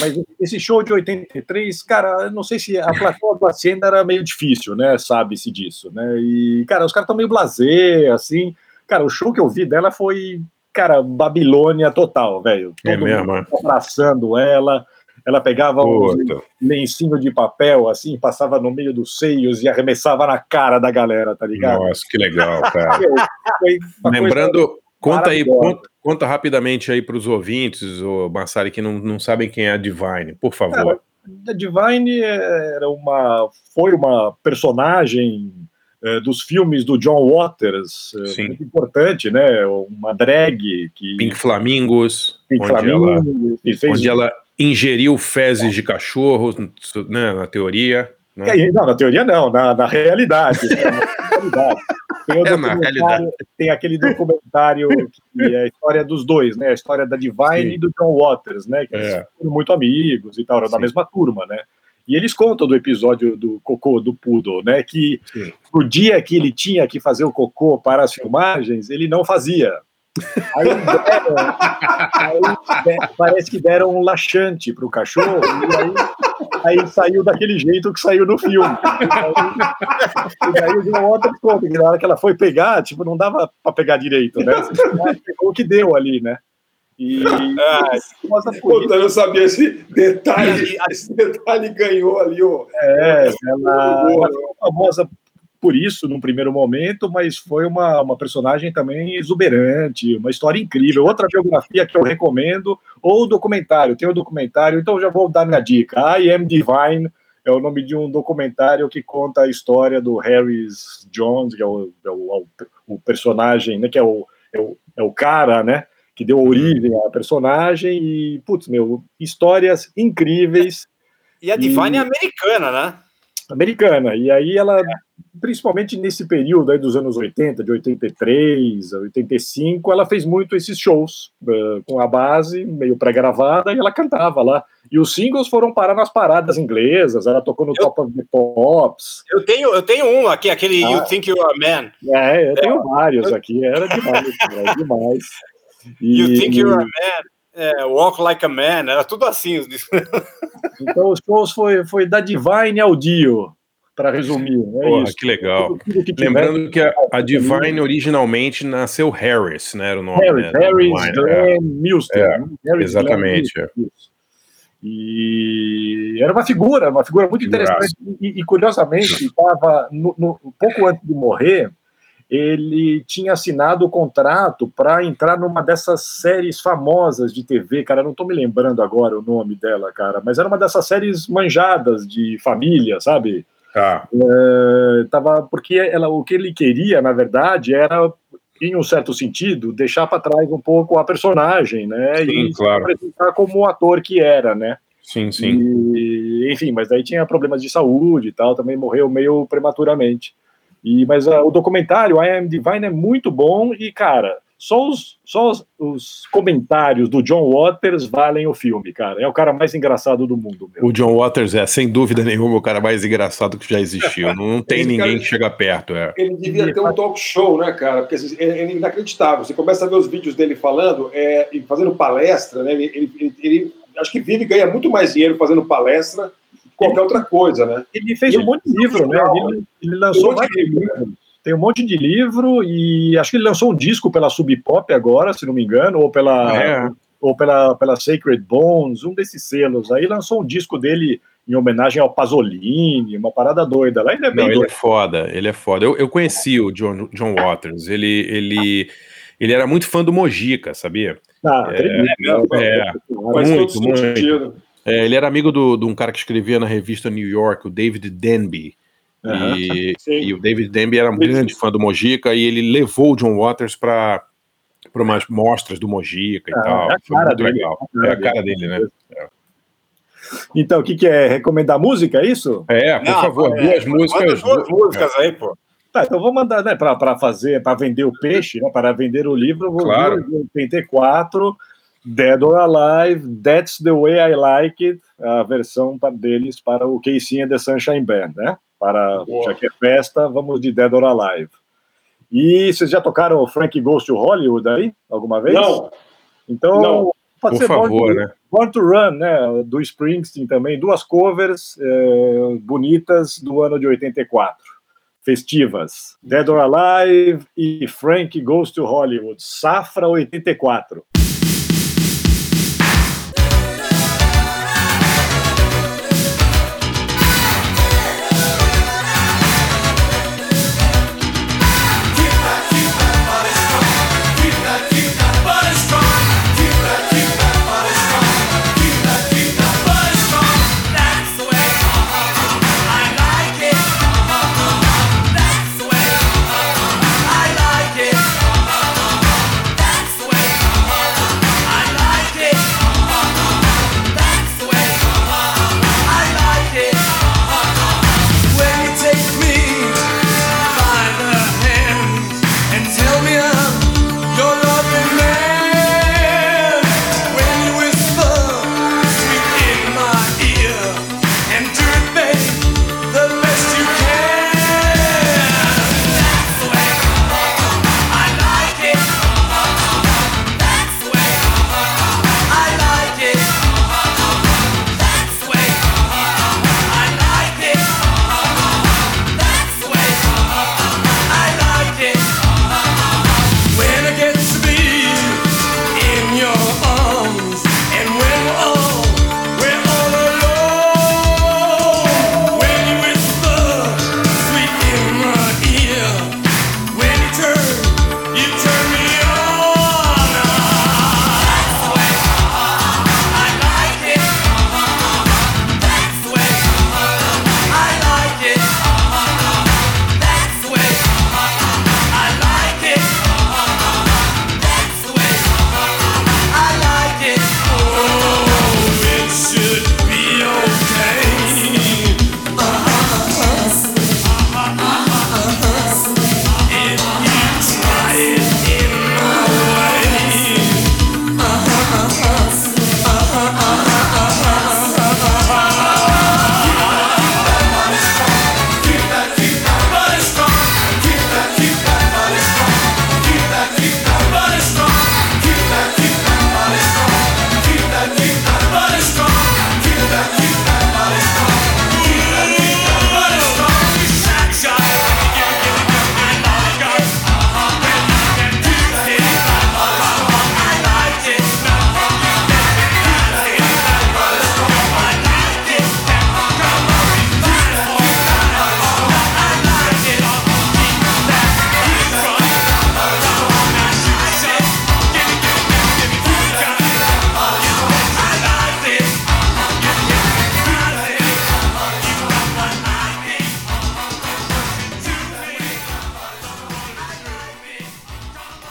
mas esse show de 83, cara, eu não sei se a plateia do Hacienda era meio difícil, né? Sabe-se disso, né? E, cara, os caras estão meio blasé, assim. Cara, o show que eu vi dela foi, cara, Babilônia total, velho. É Todo mesmo, mundo abraçando ela. Ela pegava um lencinho de papel, assim, passava no meio dos seios e arremessava na cara da galera, tá ligado? Nossa, que legal, cara. (laughs) Lembrando, conta aí, conta, conta rapidamente aí para os ouvintes, o Massari, que não, não sabem quem é a Divine, por favor. A Divine era uma, foi uma personagem eh, dos filmes do John Waters, eh, muito importante, né? Uma drag que Pink Flamingos, Pink onde, Flamingos, ela, onde ela ingeriu fezes de cachorro, né, na teoria. Né? É, Não, na teoria não, na, na realidade. né, na realidade. Tem, É, na realidade. tem aquele documentário que é a história dos dois, né? A história da Divine Sim. e do John Waters, né? Que eles É. foram muito amigos e tal, eram da mesma turma, né? E eles contam do episódio do cocô do Poodle, né? Que no dia que ele tinha que fazer o cocô para as filmagens, ele não fazia. Aí, deram- aí de- parece que deram um laxante para o cachorro e aí, aí saiu daquele jeito que saiu no filme. E daí o John Waters conta que na hora que ela foi pegar, tipo, não dava para pegar direito, né? Pegou o que deu ali, né? E por Puta, eu sabia esse detalhe. Esse detalhe ganhou ali, ó. É, ela, ela famosa por isso num primeiro momento, mas foi uma, uma personagem também exuberante, uma história incrível. Outra biografia que eu recomendo, ou documentário, tem o documentário, então já vou dar minha dica. I Am Divine é o nome de um documentário que conta a história do Harris Jones, que é o, é o, o personagem, né, que é o, é o, é o cara, né, que deu origem à personagem, e, putz, meu, histórias incríveis. E a Divine é americana, né? americana. E aí ela, principalmente nesse período aí dos anos 80, de 83 a 85, ela fez muito esses shows eh, com a base meio pré-gravada e ela cantava lá. E os singles foram parar nas paradas inglesas, ela tocou no Top of the Pops. Eu tenho, eu tenho um aqui, aquele Ah. You Think You're a Man. É, eu tenho vários aqui, era demais, era demais. (laughs) E- You Think You're a Man. É, Walk Like a Man. Era tudo assim. Então os shows foi, foi da Divine ao Dio, para resumir. É Porra, isso. que legal. Tudo que tiver- Lembrando que a, a Divine originalmente nasceu Harris, né? Era o nome, Harris, né, da Harris Divine, Glenn Milster. É, né? Harris exatamente, Glenn. E era uma figura, uma figura muito interessante. E, e, curiosamente, estava pouco antes de morrer, ele tinha assinado o contrato para entrar numa dessas séries famosas de TV, cara, não estou me lembrando agora o nome dela, cara, mas era uma dessas séries manjadas de família, sabe? Tá. É, tava, porque ela, o que ele queria, na verdade, era, em um certo sentido, deixar para trás um pouco a personagem, né? Sim, e claro. se apresentar como o ator que era, né? Sim, sim. E, enfim, mas daí tinha problemas de saúde e tal, também morreu meio prematuramente. E, mas ah, o documentário I Am Divine é muito bom e, cara, só os, só os, os comentários do John Waters valem o filme, cara. É o cara mais engraçado do mundo. Meu. O John Waters é, sem dúvida nenhuma, o cara mais engraçado que já existiu. (laughs) Não, tem Esse ninguém cara- que chega perto. É. Ele devia ter um talk show, né, cara? Porque assim, é, é inacreditável. Você começa a ver os vídeos dele falando, é, e fazendo palestra, né? Ele, ele- ele- ele- acho que vive e ganha muito mais dinheiro fazendo palestra que qualquer outra coisa, né? Ele fez um monte de livro, né? Ele, ele lançou Um monte de vários livros. Tem um monte de livro e acho que ele lançou um disco pela Sub Pop agora, se não me engano, ou pela É. ou pela, pela Sacred Bones, um desses selos. Aí lançou um disco dele em homenagem ao Pasolini, uma parada doida. Lá ainda é bem Não, ele é doido. foda, ele é foda. Eu, eu conheci o John, John Waters, ele, ele, ele era muito fã do Mojica, sabia? Ah, acredito. É, Faz muito, todo muito. sentido. É, ele era amigo de um cara que escrevia na revista New York, o David Denby. Aham. E, e o David Denby era um grande fã do Mojica e ele levou o John Waters para umas mostras do Mojica e Ah, tal. é a Foi cara muito dele, legal. é a É cara cara dele, né? Então, o que, que é? Recomendar música, é isso? É, por Não, favor, é, duas manda músicas. duas músicas aí, pô. Tá, então vou mandar, né, para fazer, para vender o peixe, né, para vender o livro, eu vou Claro. ver o 84, Dead or Alive, That's the Way I Like It, a versão deles para o Casey and the Sunshine Band, né? Para, Boa. já que é festa, vamos de Dead or Alive. E vocês já tocaram o Frank Goes to Hollywood aí, alguma vez? Não, Então, Não. pode Por ser Born favor, to, né? Born to Run, né? Do Springsteen também, duas covers eh, bonitas do ano de 84, festivas. Dead or Alive e Frank Goes to Hollywood, Safra 84.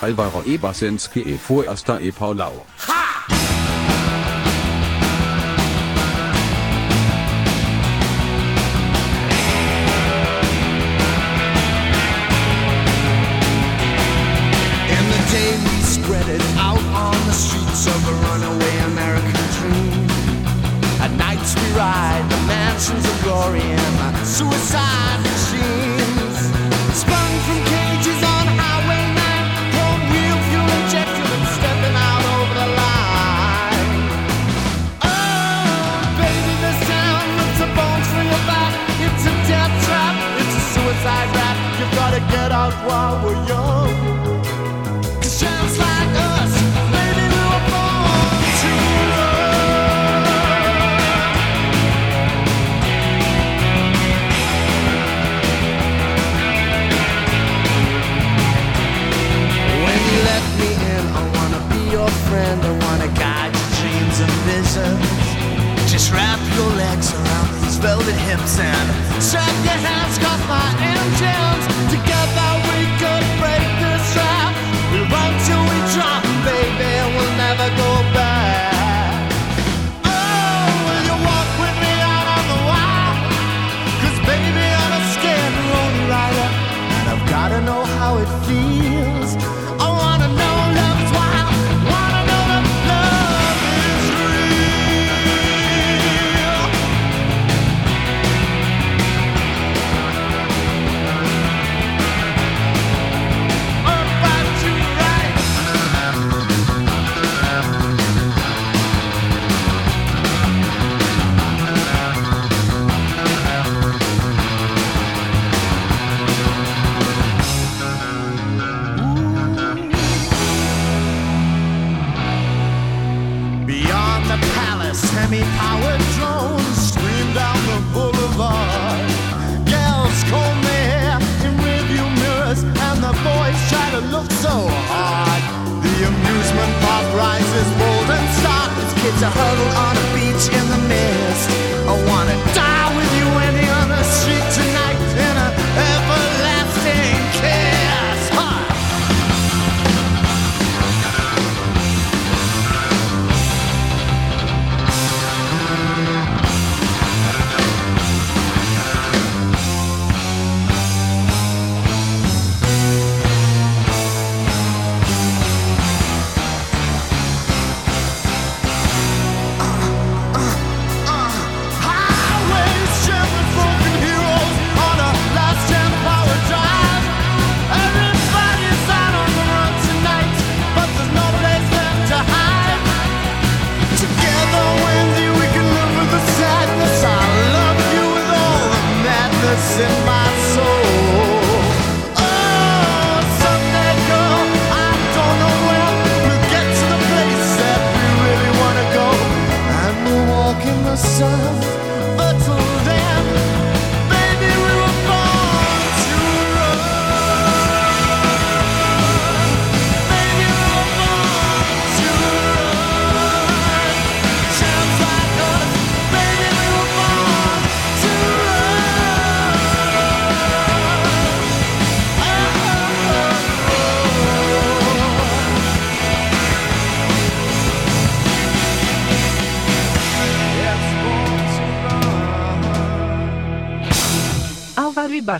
Alvaro E. Basinski e Foasta e Paulau.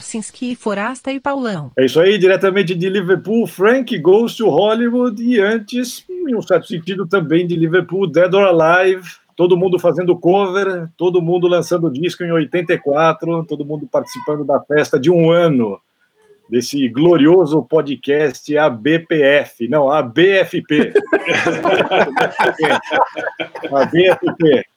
Ibarcinski, Forasta e Paulão. É isso aí, diretamente de Liverpool, Frank Goes to Hollywood e antes, em um certo sentido, também de Liverpool, Dead or Alive, todo mundo fazendo cover, todo mundo lançando disco em 84, todo mundo participando da festa de um ano desse glorioso podcast ABPF, não, ABFP. ABFP. (laughs)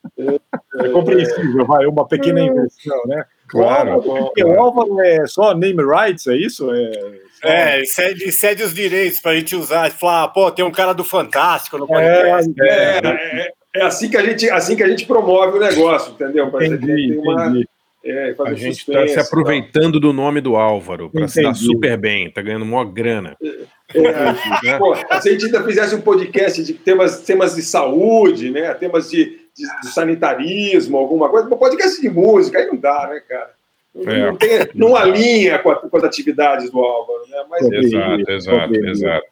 É compreensível, vai, uma pequena inversão, né? Claro. O Álvaro, porque o Álvaro é só name rights, é isso? É, É, ele cede, cede os direitos pra gente usar. Falar, pô, tem um cara do Fantástico no podcast. É, é, é assim, que a gente, assim que a gente promove o negócio, entendeu? Pra gente ter uma- é, fazer A gente está se aproveitando do nome do Álvaro para se dar Entendi. super bem, tá ganhando maior grana. É, pô, se a gente ainda fizesse um podcast de temas, temas de saúde, né? Temas de, de- de sanitarismo, alguma coisa, um podcast de música, aí não dá, né, cara? Não, É. não, tem, não alinha com, a- com as atividades do Álvaro, né? Mas, Exato, exato, exato.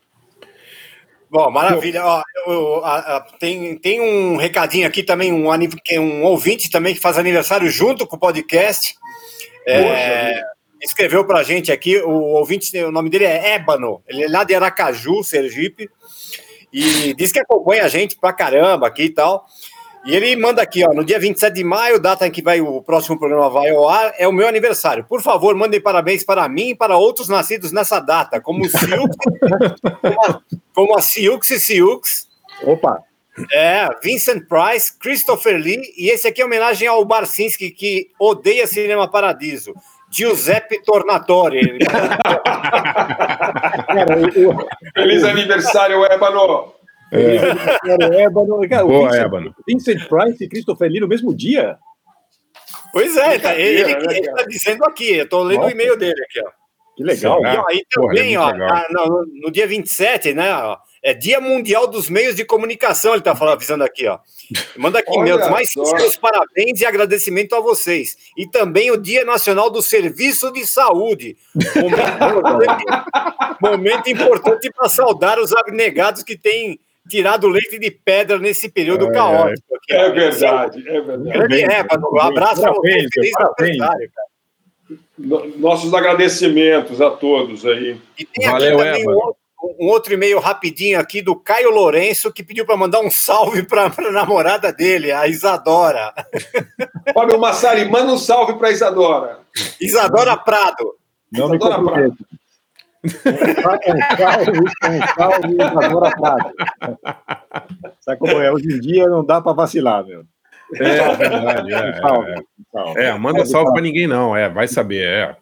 Bom, maravilha. Ó, eu- a- a- tem, tem um recadinho aqui também, um, é um ouvinte também que faz aniversário junto com o podcast. É, escreveu pra gente aqui, o ouvinte, o nome dele é Ébano, ele é lá de Aracaju, Sergipe, e diz que acompanha a gente pra caramba aqui e tal. E ele manda aqui, ó, no dia 27 de maio, data em que vai o próximo programa vai ao ar, é o meu aniversário. Por favor, mandem parabéns para mim e para outros nascidos nessa data, como o (laughs) como a, como a Siux e Siux. Opa! É, Vincent Price, Christopher Lee, e esse aqui é homenagem ao Barcinski, que odeia Cinema Paradiso. Giuseppe Tornatore. (laughs) Feliz aniversário, Ébano! É. Ébano, cara, o Boa, Vincent, Ébano. Vincent Price e Christopher Lee no mesmo dia? Pois é, tá, ele, Brincadeira, né, ele tá dizendo aqui, eu tô lendo o Nossa. e-mail dele aqui, ó. Que legal. E, ó, e Porra, é também, ó, legal. ah, no, no dia 27, né, ó, É Dia Mundial dos Meios de Comunicação, ele tá falando, avisando aqui, ó. Manda aqui Olha meus mais sinceros parabéns e agradecimento a vocês. E também o Dia Nacional do Serviço de Saúde. Momento (laughs) momento importante para saudar os abnegados que têm tirado leite de pedra nesse período É, caótico. aqui, É ó. verdade, é verdade. Grande Ébano, um abraço Parabéns, feliz aniversário, Nossos agradecimentos a todos aí. E tem aqui Valeu, também um outro, um outro e-mail rapidinho aqui do Caio Lourenço, que pediu para mandar um salve para a namorada dele, a Isadora. (laughs) Fábio Massari, manda um salve para Isadora. Isadora Prado. Não me Isadora comprometo. Um salve, Isadora Prado. Sabe como é? Hoje em dia não dá para vacilar, meu. É verdade, é, salve, é. salve. É, manda salve pra ninguém, não. É, vai saber, é.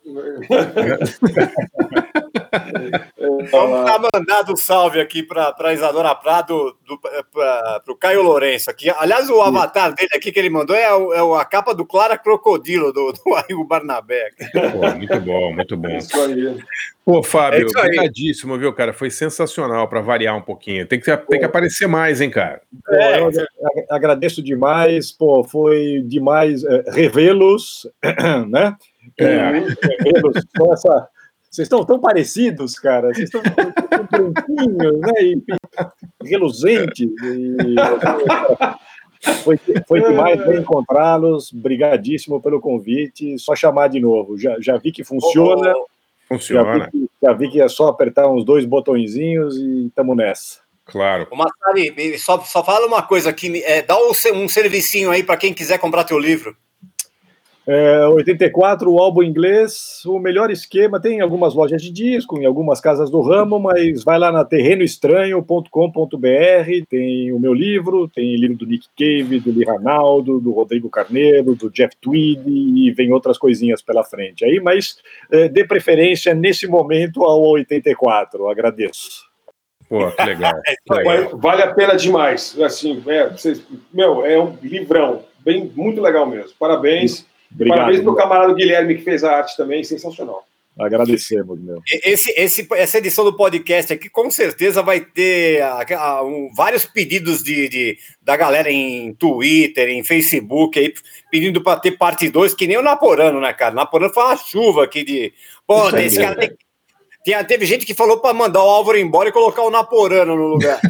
(laughs) (laughs) Vamos dar mandado um salve aqui para a Isadora Prado, para o Caio Lourenço aqui. Aliás, o avatar dele aqui que ele mandou é, o- é a capa do Clara Crocodilo, do, do Arrigo Barnabé. Pô, muito bom, muito bom. Isso aí. Pô, É Fábio, isso aí. obrigadíssimo, viu, cara? Foi sensacional pra variar um pouquinho. Tem que, tem que aparecer mais, hein, cara? Pô, eu agra- agradeço demais, pô, foi demais eh, revê-los, (clears throat) né? É. Revê-los com essa. Vocês estão tão parecidos, cara. Vocês estão tão branquinhos, né? E, e reluzentes. E, foi, foi demais bem encontrá-los. Brigadíssimo pelo convite. Só chamar de novo. Já, já vi que funciona. Já vi, Funciona, que, já vi que é só apertar uns dois botõezinhos e estamos nessa. claro. Ô, Massari, só, só fala uma coisa aqui, é, dá um, um servicinho aí para quem quiser comprar teu livro. É, 84, o álbum inglês, o melhor esquema, tem em algumas lojas de disco, em algumas casas do ramo, mas vai lá na terrenoestranho.com.br, tem o meu livro, tem livro do Nick Cave, do Lee Ranaldo, do Rodrigo Carneiro, do Jeff Tweedy, e vem outras coisinhas pela frente aí, mas é, dê preferência nesse momento ao 84, agradeço. Pô, que legal. (laughs) É que legal. Vale, vale a pena demais. Assim, é, vocês- meu, é um livrão. Bem, muito legal mesmo. Parabéns. Obrigado. Parabéns pro camarada Guilherme que fez a arte também, sensacional. Agradecemos, meu. Esse, esse, essa edição do podcast aqui com certeza vai ter ah, ah, um, vários pedidos de, de- da galera em Twitter, em Facebook, aí, pedindo para ter parte 2, que nem o Naporano, né, cara? O Naporano foi uma chuva aqui de. Pô, esse cara tem, tem- teve gente que falou para mandar o Álvaro embora e colocar o Naporano no lugar.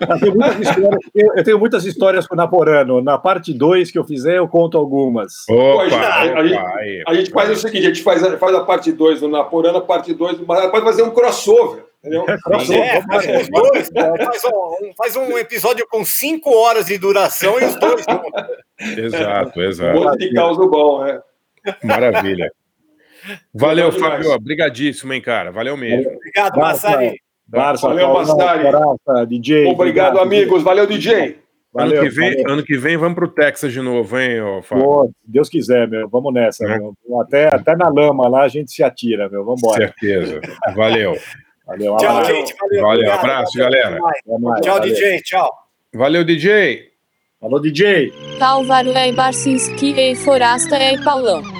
Eu tenho muitas histórias, eu- eu tenho muitas histórias com o Naporano. Na parte 2 que eu fizer, eu conto algumas. Pô, a, gente, Opa, a gente- opa, aí. a gente faz o seguinte: a gente faz a, faz a parte 2 do Naporana, a parte 2 do pode fazer um crossover. Entendeu? É, faz dois, um, faz um episódio com cinco horas de duração e os dois. Exato, Um exato. monte de causa bom, né? Maravilha. Valeu. Fábio. Obrigadíssimo, hein, cara. Valeu mesmo. Obrigado, Massari. Barça, Valeu, Massari. DJ. Obrigado, amigos. Valeu, DJ. Valeu, ano, que vem, valeu. ano que vem vamos pro Texas de novo, hein, ô, Fábio? Pô, Deus quiser, meu. Vamos nessa. Né? meu. Até, até na lama lá a gente se atira, meu. Vamos embora. Certeza. Valeu. Valeu, Tchau, abraço. gente. Valeu, Valeu, obrigado. abraço, galera. Mais, Tchau, valeu. DJ. Tchau. Valeu, DJ. Alô, DJ. Álvaro é Barcinski e Forasta é Paulão.